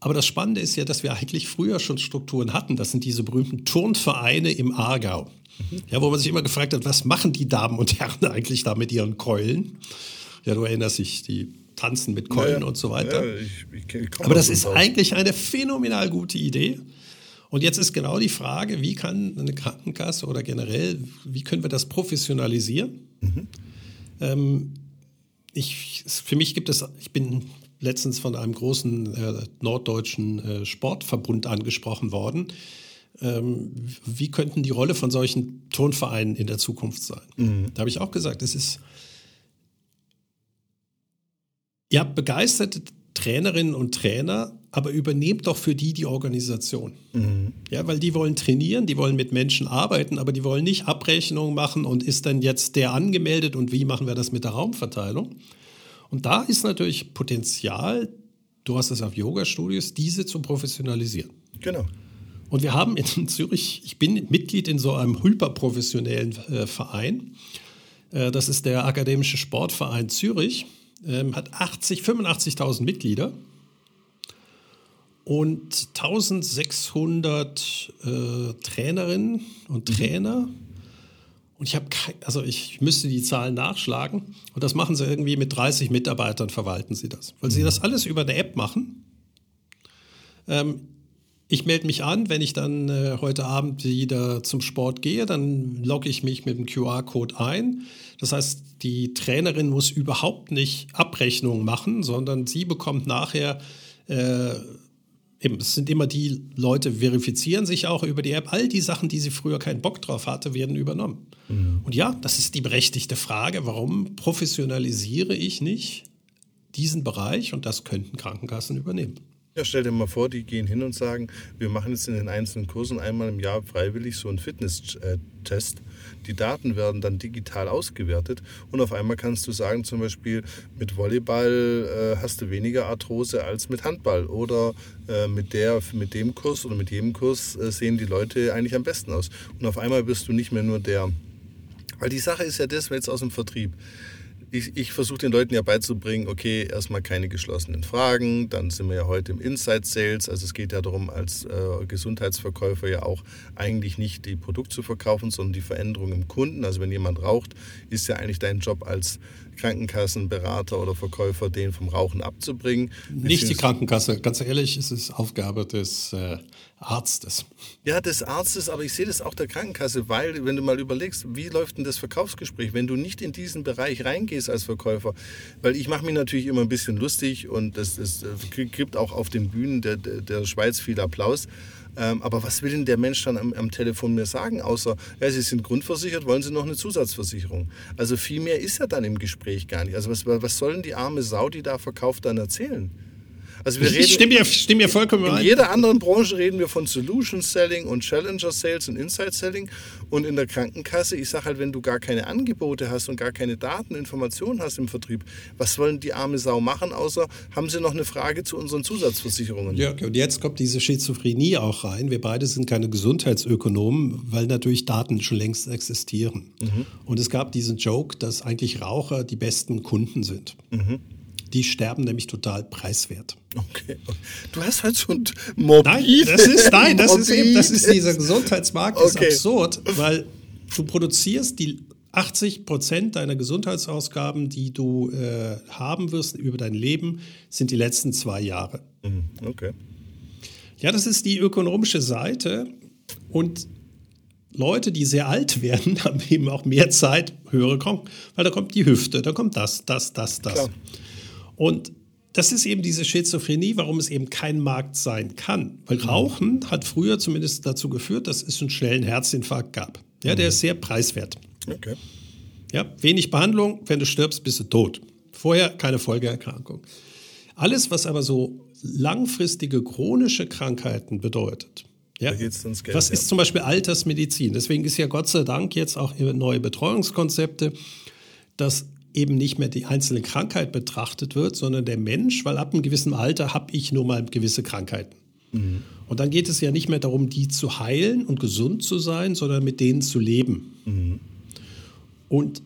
Aber das Spannende ist ja, dass wir eigentlich früher schon Strukturen hatten. Das sind diese berühmten Turnvereine im Aargau. Mhm. Ja, wo man sich immer gefragt hat, was machen die Damen und Herren <laughs> eigentlich da mit ihren Keulen? Ja, du erinnerst dich, die tanzen mit Keulen ja, und so weiter. Ja, ich, ich Aber das ist aus. eigentlich eine phänomenal gute Idee. Und jetzt ist genau die Frage, wie kann eine Krankenkasse oder generell, wie können wir das professionalisieren? Mhm. Ähm, ich, für mich gibt es, ich bin letztens von einem großen äh, norddeutschen äh, Sportverbund angesprochen worden. Ähm, wie könnten die Rolle von solchen Turnvereinen in der Zukunft sein? Mhm. Da habe ich auch gesagt, es ist Ihr habt begeisterte Trainerinnen und Trainer, aber übernehmt doch für die die Organisation. Mhm. Ja, weil die wollen trainieren, die wollen mit Menschen arbeiten, aber die wollen nicht Abrechnungen machen und ist dann jetzt der angemeldet und wie machen wir das mit der Raumverteilung? Und da ist natürlich Potenzial, du hast es auf Yoga-Studios, diese zu professionalisieren. Genau. Und wir haben in Zürich, ich bin Mitglied in so einem hyperprofessionellen äh, Verein. Äh, das ist der Akademische Sportverein Zürich ähm, hat 80, 85.000 Mitglieder und 1600 äh, Trainerinnen und mhm. Trainer. Mhm. Und ich habe, also ich müsste die Zahlen nachschlagen. Und das machen sie irgendwie mit 30 Mitarbeitern, verwalten sie das. Weil mhm. sie das alles über eine App machen. Ähm, ich melde mich an, wenn ich dann äh, heute Abend wieder zum Sport gehe, dann logge ich mich mit dem QR-Code ein. Das heißt, die Trainerin muss überhaupt nicht Abrechnungen machen, sondern sie bekommt nachher, äh, eben, es sind immer die Leute, verifizieren sich auch über die App. All die Sachen, die sie früher keinen Bock drauf hatte, werden übernommen. Mhm. Und ja, das ist die berechtigte Frage, warum professionalisiere ich nicht diesen Bereich und das könnten Krankenkassen übernehmen. Ja, stell dir mal vor, die gehen hin und sagen, wir machen jetzt in den einzelnen Kursen einmal im Jahr freiwillig so einen Fitness-Test. Die Daten werden dann digital ausgewertet und auf einmal kannst du sagen, zum Beispiel mit Volleyball äh, hast du weniger Arthrose als mit Handball oder äh, mit, der, mit dem Kurs oder mit jedem Kurs äh, sehen die Leute eigentlich am besten aus. Und auf einmal bist du nicht mehr nur der, weil die Sache ist ja das, jetzt aus dem Vertrieb ich, ich versuche den Leuten ja beizubringen, okay, erstmal keine geschlossenen Fragen, dann sind wir ja heute im Inside Sales, also es geht ja darum, als äh, Gesundheitsverkäufer ja auch eigentlich nicht die Produkte zu verkaufen, sondern die Veränderung im Kunden. Also wenn jemand raucht, ist ja eigentlich dein Job als Krankenkassenberater oder Verkäufer, den vom Rauchen abzubringen. Nicht die Krankenkasse, ganz ehrlich, ist es Aufgabe des äh, Arztes. Ja, des Arztes, aber ich sehe das auch der Krankenkasse, weil, wenn du mal überlegst, wie läuft denn das Verkaufsgespräch, wenn du nicht in diesen Bereich reingehst als Verkäufer? Weil ich mache mich natürlich immer ein bisschen lustig und das, das gibt auch auf den Bühnen der, der Schweiz viel Applaus. Ähm, aber was will denn der Mensch dann am, am, Telefon mir sagen, außer, ja, Sie sind grundversichert, wollen Sie noch eine Zusatzversicherung? Also viel mehr ist ja dann im Gespräch gar nicht. Also was, was soll denn die arme Sau, die da verkauft, dann erzählen? Also wir reden, ich stimme dir, stimme dir vollkommen In ein. jeder anderen Branche reden wir von Solution Selling und Challenger Sales und Inside Selling. Und in der Krankenkasse, ich sage halt, wenn du gar keine Angebote hast und gar keine Daten, Informationen hast im Vertrieb, was wollen die arme Sau machen, außer haben sie noch eine Frage zu unseren Zusatzversicherungen? Ja, und jetzt kommt diese Schizophrenie auch rein. Wir beide sind keine Gesundheitsökonomen, weil natürlich Daten schon längst existieren. Mhm. Und es gab diesen Joke, dass eigentlich Raucher die besten Kunden sind. Mhm. Die sterben nämlich total preiswert. Okay. Du hast halt so ein morbid. Nein, das ist, nein, das ist eben, das ist dieser Gesundheitsmarkt, okay. ist absurd, weil du produzierst die 80 Prozent deiner Gesundheitsausgaben, die du äh, haben wirst über dein Leben, sind die letzten zwei Jahre. Mhm. Okay. Ja, das ist die ökonomische Seite. Und Leute, die sehr alt werden, <laughs> haben eben auch mehr Zeit, höhere Kranken, weil da kommt die Hüfte, da kommt das, das, das, das. Klar. Und das ist eben diese Schizophrenie, warum es eben kein Markt sein kann. Weil mhm. Rauchen hat früher zumindest dazu geführt, dass es einen schnellen Herzinfarkt gab. Ja, der mhm. ist sehr preiswert. Okay. Ja, wenig Behandlung, wenn du stirbst, bist du tot. Vorher keine Folgeerkrankung. Alles, was aber so langfristige chronische Krankheiten bedeutet, ja. Geld, Was ist zum Beispiel Altersmedizin? Deswegen ist ja Gott sei Dank jetzt auch neue Betreuungskonzepte, dass eben nicht mehr die einzelne Krankheit betrachtet wird, sondern der Mensch, weil ab einem gewissen Alter habe ich nur mal gewisse Krankheiten. Mhm. Und dann geht es ja nicht mehr darum, die zu heilen und gesund zu sein, sondern mit denen zu leben. Mhm. Und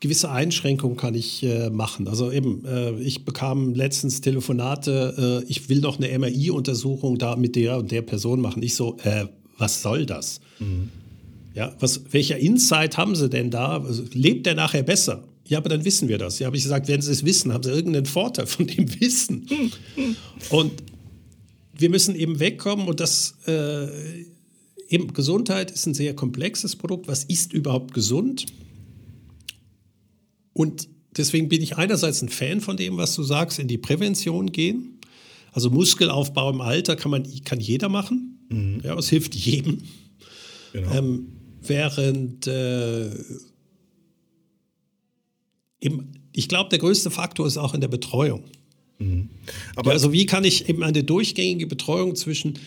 gewisse Einschränkungen kann ich äh, machen. Also eben, äh, ich bekam letztens Telefonate, äh, ich will doch eine MRI-Untersuchung da mit der und der Person machen. Ich so, äh, was soll das? Mhm. Ja, was, welcher Insight haben Sie denn da? Also, lebt der nachher besser? Ja, aber dann wissen wir das. Ja, habe ich gesagt, wenn Sie es wissen, haben Sie irgendeinen Vorteil von dem <laughs> Wissen. und wir müssen eben wegkommen und das äh, eben Gesundheit ist ein sehr komplexes Produkt. Was ist überhaupt gesund? Und deswegen bin ich einerseits ein Fan von dem, was du sagst, in die Prävention gehen. Also Muskelaufbau im Alter kann, man, kann jeder machen. Mhm. Ja, es hilft jedem. Genau. Ähm, während äh, im, ich glaube, der größte Faktor ist auch in der Betreuung. Mhm. Ja, also wie kann ich eben eine durchgängige Betreuung zwischen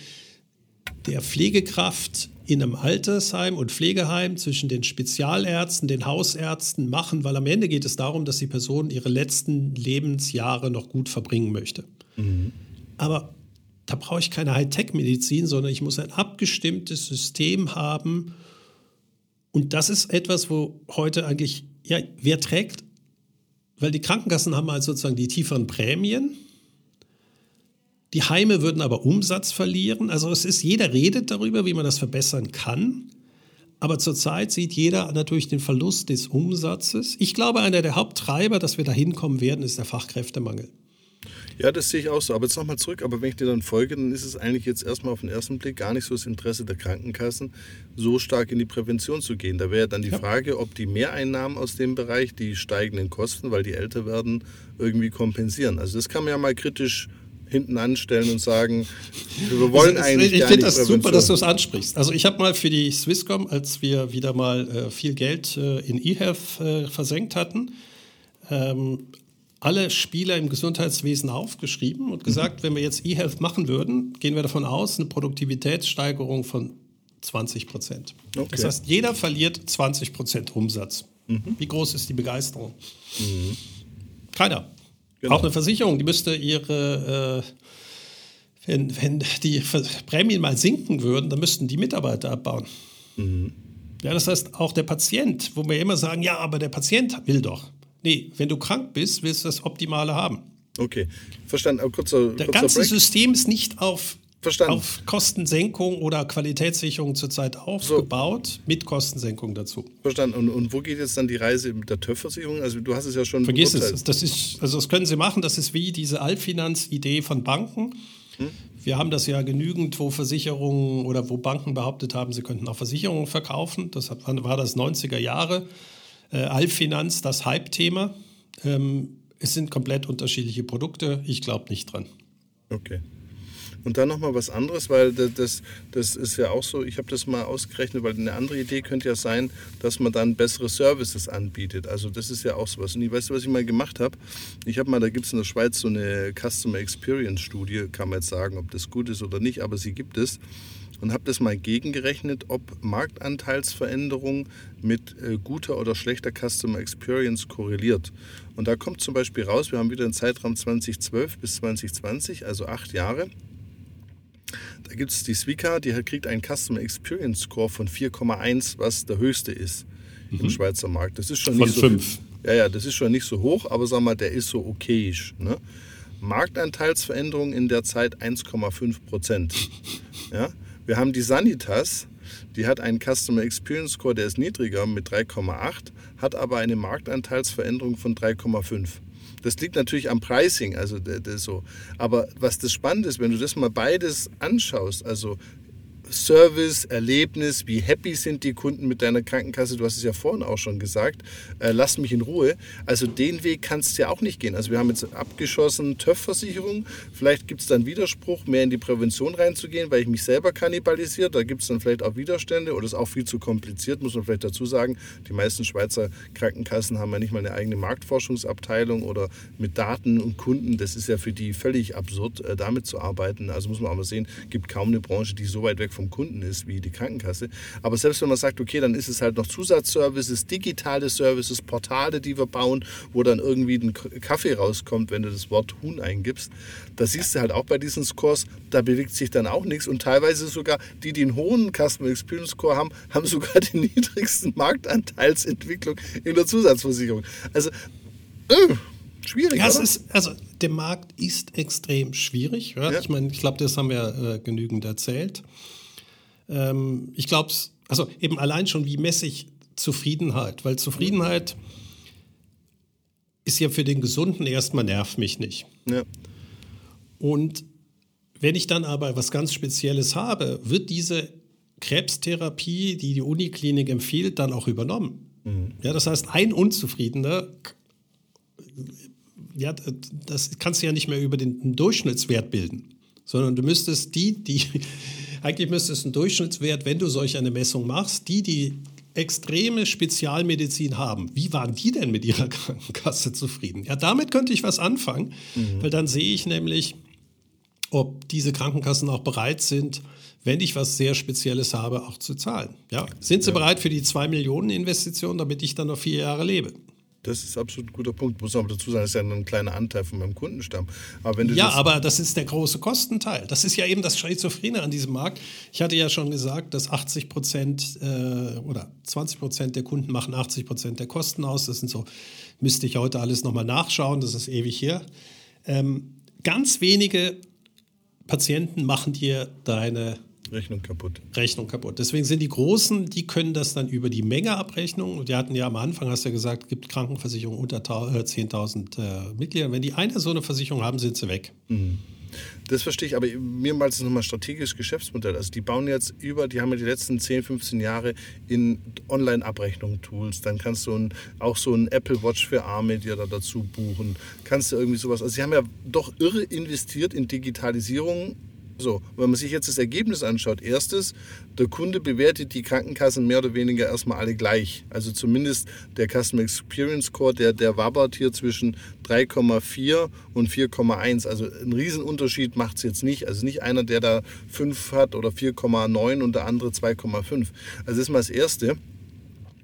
der Pflegekraft in einem Altersheim und Pflegeheim zwischen den Spezialärzten, den Hausärzten machen, weil am Ende geht es darum, dass die Person ihre letzten Lebensjahre noch gut verbringen möchte. Mhm. Aber da brauche ich keine Hightech-Medizin, sondern ich muss ein abgestimmtes System haben. Und das ist etwas, wo heute eigentlich, ja, wer trägt? Weil die Krankenkassen haben halt sozusagen die tieferen Prämien die Heime würden aber Umsatz verlieren. Also es ist, jeder redet darüber, wie man das verbessern kann. Aber zurzeit sieht jeder natürlich den Verlust des Umsatzes. Ich glaube, einer der Haupttreiber, dass wir da hinkommen werden, ist der Fachkräftemangel. Ja, das sehe ich auch so. Aber jetzt nochmal zurück. Aber wenn ich dir dann folge, dann ist es eigentlich jetzt erstmal auf den ersten Blick gar nicht so das Interesse der Krankenkassen, so stark in die Prävention zu gehen. Da wäre dann die ja. Frage, ob die Mehreinnahmen aus dem Bereich die steigenden Kosten, weil die älter werden, irgendwie kompensieren. Also das kann man ja mal kritisch hinten anstellen und sagen, wir <laughs> wollen also, eigentlich. Ich finde das super, dass du es ansprichst. Also ich habe mal für die Swisscom, als wir wieder mal äh, viel Geld äh, in eHealth äh, versenkt hatten, ähm, alle Spieler im Gesundheitswesen aufgeschrieben und gesagt, mhm. wenn wir jetzt eHealth machen würden, gehen wir davon aus, eine Produktivitätssteigerung von 20 Prozent. Okay. Das heißt, jeder verliert 20 Prozent Umsatz. Mhm. Wie groß ist die Begeisterung? Mhm. Keiner. Genau. Auch eine Versicherung, die müsste ihre, äh, wenn, wenn die Prämien mal sinken würden, dann müssten die Mitarbeiter abbauen. Mhm. Ja, das heißt, auch der Patient, wo wir immer sagen, ja, aber der Patient will doch. Nee, wenn du krank bist, willst du das Optimale haben. Okay, verstanden. Aber kurzer, Der ganze Break. System ist nicht auf Verstanden. auf Kostensenkung oder Qualitätssicherung zurzeit aufgebaut, so. mit Kostensenkung dazu. Verstanden. Und, und, wo geht jetzt dann die Reise mit der TÜV-Versicherung? Also du hast es ja schon Vergiss es. Das ist, also das können Sie machen. Das ist wie diese Allfinanz-Idee von Banken. Hm? Wir haben das ja genügend, wo Versicherungen oder wo Banken behauptet haben, sie könnten auch Versicherungen verkaufen. Das war das 90er Jahre. Äh, Allfinanz, das Hype-Thema. Ähm, es sind komplett unterschiedliche Produkte. Ich glaube nicht dran. Okay. Und dann nochmal was anderes, weil das, das ist ja auch so, ich habe das mal ausgerechnet, weil eine andere Idee könnte ja sein, dass man dann bessere Services anbietet. Also das ist ja auch sowas. Und ich weiß, was ich mal gemacht habe. Ich habe mal, da gibt es in der Schweiz so eine Customer Experience Studie, kann man jetzt sagen, ob das gut ist oder nicht, aber sie gibt es und habe das mal gegengerechnet, ob Marktanteilsveränderung mit äh, guter oder schlechter Customer Experience korreliert. Und da kommt zum Beispiel raus, wir haben wieder einen Zeitraum 2012 bis 2020, also acht Jahre. Da gibt es die Swika, die kriegt einen Customer Experience Score von 4,1, was der höchste ist mhm. im Schweizer Markt. Das ist schon von nicht so fünf. Ja, ja, das ist schon nicht so hoch, aber sag mal, der ist so okayisch. Ne? Marktanteilsveränderung in der Zeit 1,5 Prozent. Ja? Wir haben die Sanitas, die hat einen Customer Experience Score, der ist niedriger mit 3,8, hat aber eine Marktanteilsveränderung von 3,5. Das liegt natürlich am Pricing, also das so. Aber was das Spannende ist, wenn du das mal beides anschaust, also Service, Erlebnis, wie happy sind die Kunden mit deiner Krankenkasse? Du hast es ja vorhin auch schon gesagt. Äh, lass mich in Ruhe. Also den Weg kannst du ja auch nicht gehen. Also wir haben jetzt abgeschossen TÜV-Versicherung. Vielleicht gibt es dann Widerspruch, mehr in die Prävention reinzugehen, weil ich mich selber kannibalisiere. Da gibt es dann vielleicht auch Widerstände oder ist auch viel zu kompliziert, muss man vielleicht dazu sagen. Die meisten Schweizer Krankenkassen haben ja nicht mal eine eigene Marktforschungsabteilung oder mit Daten und Kunden. Das ist ja für die völlig absurd, äh, damit zu arbeiten. Also muss man auch mal sehen, gibt kaum eine Branche, die so weit weg von vom Kunden ist wie die Krankenkasse. Aber selbst wenn man sagt, okay, dann ist es halt noch Zusatzservices, digitale Services, Portale, die wir bauen, wo dann irgendwie ein Kaffee rauskommt, wenn du das Wort Huhn eingibst. Da siehst du halt auch bei diesen Scores, da bewegt sich dann auch nichts. Und teilweise sogar die, die einen hohen Customer Experience Score haben, haben sogar die niedrigsten Marktanteilsentwicklung in der Zusatzversicherung. Also, äh, Schwierig, ja? Ist, also der Markt ist extrem schwierig. Ja? Ja. Ich meine, ich glaube, das haben wir äh, genügend erzählt. Ähm, ich glaube, also eben allein schon, wie messe ich Zufriedenheit? Weil Zufriedenheit ist ja für den Gesunden erstmal nervt mich nicht. Ja. Und wenn ich dann aber was ganz Spezielles habe, wird diese Krebstherapie, die die Uniklinik empfiehlt, dann auch übernommen. Mhm. Ja, das heißt, ein Unzufriedener, ja, das kannst du ja nicht mehr über den Durchschnittswert bilden, sondern du müsstest die, die eigentlich müsste es ein Durchschnittswert, wenn du solch eine Messung machst, die, die extreme Spezialmedizin haben, wie waren die denn mit ihrer <laughs> Krankenkasse zufrieden? Ja, damit könnte ich was anfangen, mhm. weil dann sehe ich nämlich, ob diese Krankenkassen auch bereit sind, wenn ich was sehr Spezielles habe, auch zu zahlen. Ja, sind sie ja. bereit für die 2 Millionen Investition, damit ich dann noch vier Jahre lebe? Das ist absolut ein guter Punkt. Muss aber dazu sagen, das ist ja ein kleiner Anteil von meinem Kundenstamm. Aber ja, das aber das ist der große Kostenteil. Das ist ja eben das Schizophrene an diesem Markt. Ich hatte ja schon gesagt, dass 80 Prozent äh, oder 20 Prozent der Kunden machen 80 Prozent der Kosten aus. Das sind so, müsste ich heute alles nochmal nachschauen, das ist ewig hier. Ähm, ganz wenige Patienten machen dir deine Rechnung kaputt. Rechnung kaputt. Deswegen sind die Großen, die können das dann über die Mengeabrechnung, und die hatten ja am Anfang, hast du ja gesagt, gibt Krankenversicherungen unter 10.000 äh, äh, Mitgliedern. Wenn die eine so eine Versicherung haben, sind sie weg. Mhm. Das verstehe ich, aber mir mal das nochmal strategisches Geschäftsmodell. Also die bauen jetzt über, die haben ja die letzten 10, 15 Jahre in Online-Abrechnung-Tools. Dann kannst du ein, auch so ein Apple Watch für Arme dir da dazu buchen. Kannst du irgendwie sowas. Also sie haben ja doch irre investiert in Digitalisierung so, wenn man sich jetzt das Ergebnis anschaut, erstes, der Kunde bewertet die Krankenkassen mehr oder weniger erstmal alle gleich. Also zumindest der Customer Experience Score, der, der wabbert hier zwischen 3,4 und 4,1. Also einen Riesenunterschied macht es jetzt nicht. Also nicht einer, der da 5 hat oder 4,9 und der andere 2,5. Also das ist mal das Erste.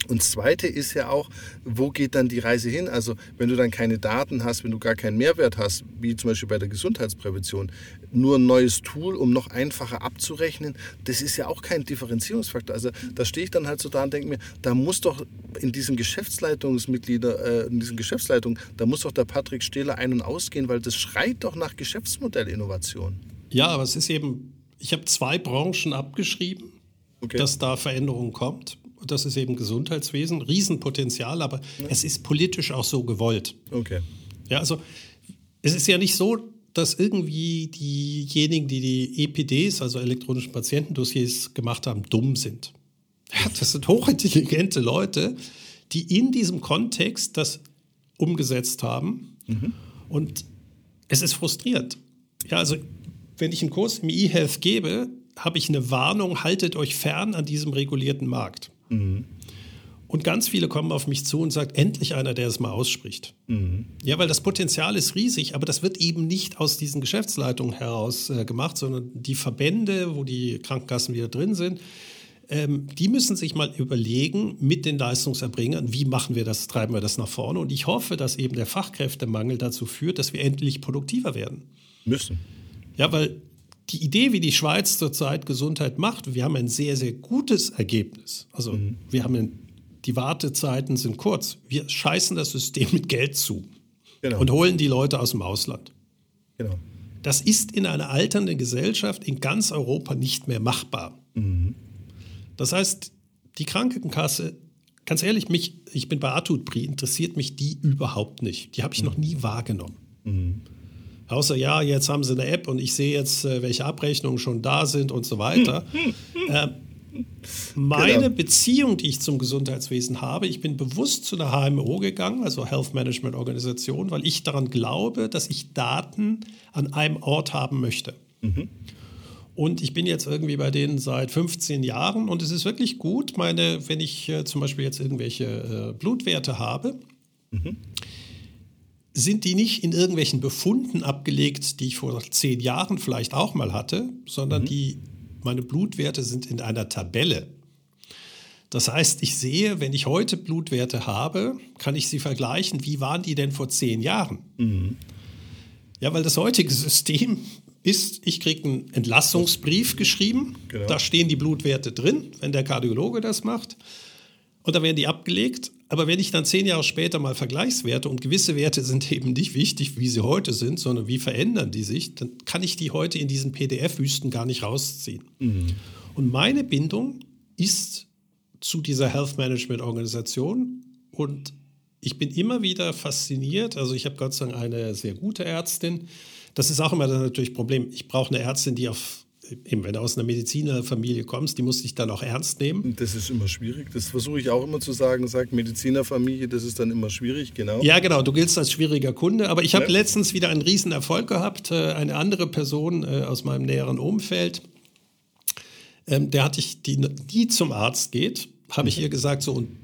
Und das Zweite ist ja auch, wo geht dann die Reise hin? Also wenn du dann keine Daten hast, wenn du gar keinen Mehrwert hast, wie zum Beispiel bei der Gesundheitsprävention, nur ein neues Tool, um noch einfacher abzurechnen, das ist ja auch kein Differenzierungsfaktor. Also da stehe ich dann halt so da und denke mir, da muss doch in diesen Geschäftsleitungsmitglieder, äh, in diesen Geschäftsleitungen, da muss doch der Patrick Stehler ein- und ausgehen, weil das schreit doch nach Geschäftsmodellinnovation. Ja, aber es ist eben, ich habe zwei Branchen abgeschrieben, okay. dass da Veränderungen kommt das ist eben Gesundheitswesen, Riesenpotenzial, aber ja. es ist politisch auch so gewollt. Okay. Ja, also es ist ja nicht so, dass irgendwie diejenigen, die die EPDs, also elektronischen Patientendossiers gemacht haben, dumm sind. Ja, das sind hochintelligente Leute, die in diesem Kontext das umgesetzt haben. Mhm. Und es ist frustrierend. Ja, also wenn ich einen Kurs im E-Health gebe, habe ich eine Warnung, haltet euch fern an diesem regulierten Markt. Mhm. Und ganz viele kommen auf mich zu und sagen, endlich einer, der es mal ausspricht. Mhm. Ja, weil das Potenzial ist riesig, aber das wird eben nicht aus diesen Geschäftsleitungen heraus äh, gemacht, sondern die Verbände, wo die Krankenkassen wieder drin sind, ähm, die müssen sich mal überlegen mit den Leistungserbringern, wie machen wir das, treiben wir das nach vorne. Und ich hoffe, dass eben der Fachkräftemangel dazu führt, dass wir endlich produktiver werden. Müssen. Ja, weil die Idee, wie die Schweiz zurzeit Gesundheit macht, wir haben ein sehr, sehr gutes Ergebnis. Also mhm. wir haben ein, die Wartezeiten sind kurz. Wir scheißen das System mit Geld zu genau. und holen die Leute aus dem Ausland. Genau. Das ist in einer alternden Gesellschaft in ganz Europa nicht mehr machbar. Mhm. Das heißt, die Krankenkasse, ganz ehrlich, mich, ich bin bei Atutpri, interessiert mich die überhaupt nicht. Die habe ich noch nie wahrgenommen. Außer ja, jetzt haben sie eine App und ich sehe jetzt, äh, welche Abrechnungen schon da sind und so weiter. <laughs> äh, meine genau. Beziehung, die ich zum Gesundheitswesen habe, ich bin bewusst zu einer HMO gegangen, also Health Management Organisation, weil ich daran glaube, dass ich Daten an einem Ort haben möchte. Mhm. Und ich bin jetzt irgendwie bei denen seit 15 Jahren und es ist wirklich gut, meine, wenn ich äh, zum Beispiel jetzt irgendwelche äh, Blutwerte habe, mhm. Sind die nicht in irgendwelchen Befunden abgelegt, die ich vor zehn Jahren vielleicht auch mal hatte, sondern mhm. die, meine Blutwerte sind in einer Tabelle. Das heißt, ich sehe, wenn ich heute Blutwerte habe, kann ich sie vergleichen, wie waren die denn vor zehn Jahren? Mhm. Ja, weil das heutige System ist, ich kriege einen Entlassungsbrief geschrieben, genau. da stehen die Blutwerte drin, wenn der Kardiologe das macht, und da werden die abgelegt. Aber wenn ich dann zehn Jahre später mal Vergleichswerte und gewisse Werte sind eben nicht wichtig, wie sie heute sind, sondern wie verändern die sich, dann kann ich die heute in diesen PDF-Wüsten gar nicht rausziehen. Mhm. Und meine Bindung ist zu dieser Health Management Organisation und ich bin immer wieder fasziniert. Also ich habe Gott sei Dank eine sehr gute Ärztin, das ist auch immer natürlich ein Problem. Ich brauche eine Ärztin, die auf Eben, wenn du aus einer Medizinerfamilie kommst, die muss dich dann auch ernst nehmen. Das ist immer schwierig. Das versuche ich auch immer zu sagen. Sagt Medizinerfamilie, das ist dann immer schwierig, genau. Ja, genau. Du giltst als schwieriger Kunde. Aber ich habe ja. letztens wieder einen riesen Erfolg gehabt. Äh, eine andere Person äh, aus meinem näheren Umfeld, ähm, der hatte ich, die nie zum Arzt geht, habe ich mhm. ihr gesagt, so, und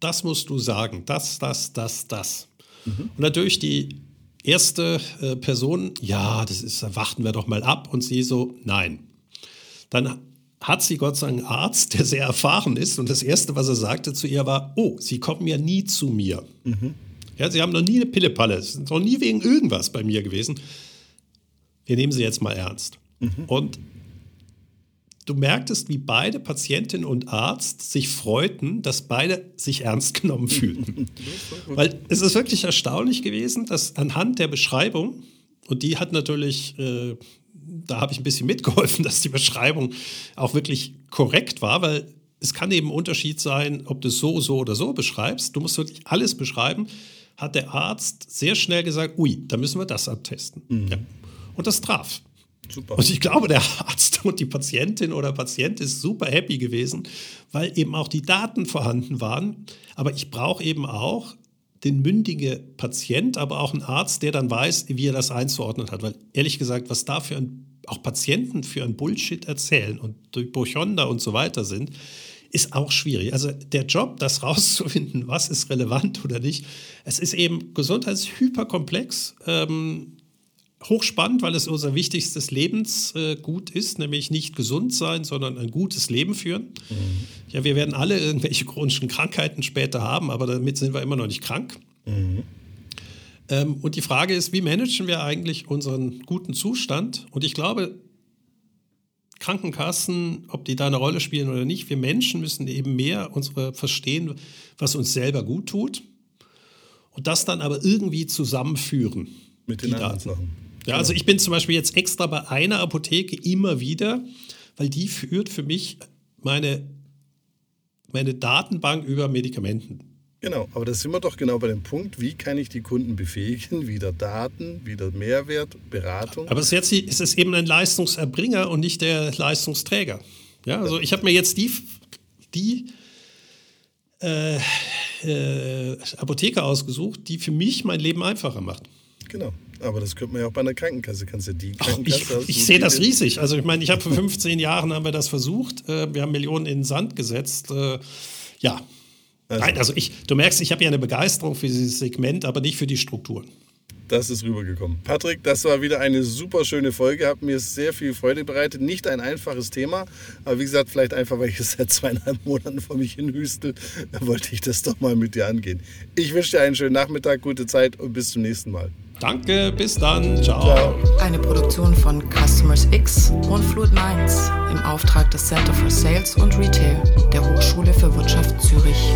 das musst du sagen. Das, das, das, das. Mhm. Und natürlich die erste äh, Person, ja, das ist, warten wir doch mal ab. Und sie so, nein. Dann hat sie Gott sei Dank einen Arzt, der sehr erfahren ist. Und das Erste, was er sagte zu ihr war, oh, Sie kommen ja nie zu mir. Mhm. Ja, Sie haben noch nie eine Pillepalle, Sie sind noch nie wegen irgendwas bei mir gewesen. Wir nehmen Sie jetzt mal ernst. Mhm. Und du merktest, wie beide Patientin und Arzt sich freuten, dass beide sich ernst genommen <laughs> fühlten. Weil es ist wirklich erstaunlich gewesen, dass anhand der Beschreibung, und die hat natürlich, äh, da habe ich ein bisschen mitgeholfen, <laughs> dass die Beschreibung auch wirklich korrekt war, weil es kann eben ein Unterschied sein, ob du es so, so oder so beschreibst. Du musst wirklich alles beschreiben. Hat der Arzt sehr schnell gesagt, ui, da müssen wir das abtesten. Mhm. Ja. Und das traf. Super. Und ich glaube, der Arzt und die Patientin oder Patient ist super happy gewesen, weil eben auch die Daten vorhanden waren. Aber ich brauche eben auch den mündige Patient, aber auch einen Arzt, der dann weiß, wie er das einzuordnen hat. Weil ehrlich gesagt, was da für ein, auch Patienten für ein Bullshit erzählen und durch Bochonda und so weiter sind, ist auch schwierig. Also der Job, das rauszufinden, was ist relevant oder nicht, es ist eben gesundheitshyperkomplex. Ähm, hochspannend, weil es unser wichtigstes Lebensgut ist, nämlich nicht gesund sein, sondern ein gutes Leben führen. Mhm. Ja, wir werden alle irgendwelche chronischen Krankheiten später haben, aber damit sind wir immer noch nicht krank. Mhm. Ähm, und die Frage ist, wie managen wir eigentlich unseren guten Zustand? Und ich glaube, Krankenkassen, ob die da eine Rolle spielen oder nicht, wir Menschen müssen eben mehr unsere verstehen, was uns selber gut tut und das dann aber irgendwie zusammenführen. Mit den anderen Sachen. Ja, also ich bin zum Beispiel jetzt extra bei einer Apotheke immer wieder, weil die führt für mich meine, meine Datenbank über Medikamenten. Genau, aber da sind wir doch genau bei dem Punkt, wie kann ich die Kunden befähigen, wieder Daten, wieder Mehrwert, Beratung. Aber es ist, jetzt, es ist eben ein Leistungserbringer und nicht der Leistungsträger. Ja, also ich habe mir jetzt die, die äh, äh, Apotheke ausgesucht, die für mich mein Leben einfacher macht. Genau. Aber das könnte man ja auch bei einer Krankenkasse. Kannst ja die Krankenkasse. Ach, ich, ich sehe das riesig. Also ich meine, ich habe vor 15 Jahren haben wir das versucht. Äh, wir haben Millionen in den Sand gesetzt. Äh, ja. Also, Nein, also ich, du merkst, ich habe ja eine Begeisterung für dieses Segment, aber nicht für die Strukturen. Das ist rübergekommen. Patrick, das war wieder eine super schöne Folge. Hat mir sehr viel Freude bereitet. Nicht ein einfaches Thema, aber wie gesagt, vielleicht einfach, weil ich es <laughs> seit zweieinhalb Monaten vor mich hinhüstel, <laughs> wollte ich das doch mal mit dir angehen. Ich wünsche dir einen schönen Nachmittag, gute Zeit und bis zum nächsten Mal. Danke, bis dann. Ciao. Ciao. Eine Produktion von Customers X und Fluid Minds im Auftrag des Center for Sales und Retail der Hochschule für Wirtschaft Zürich.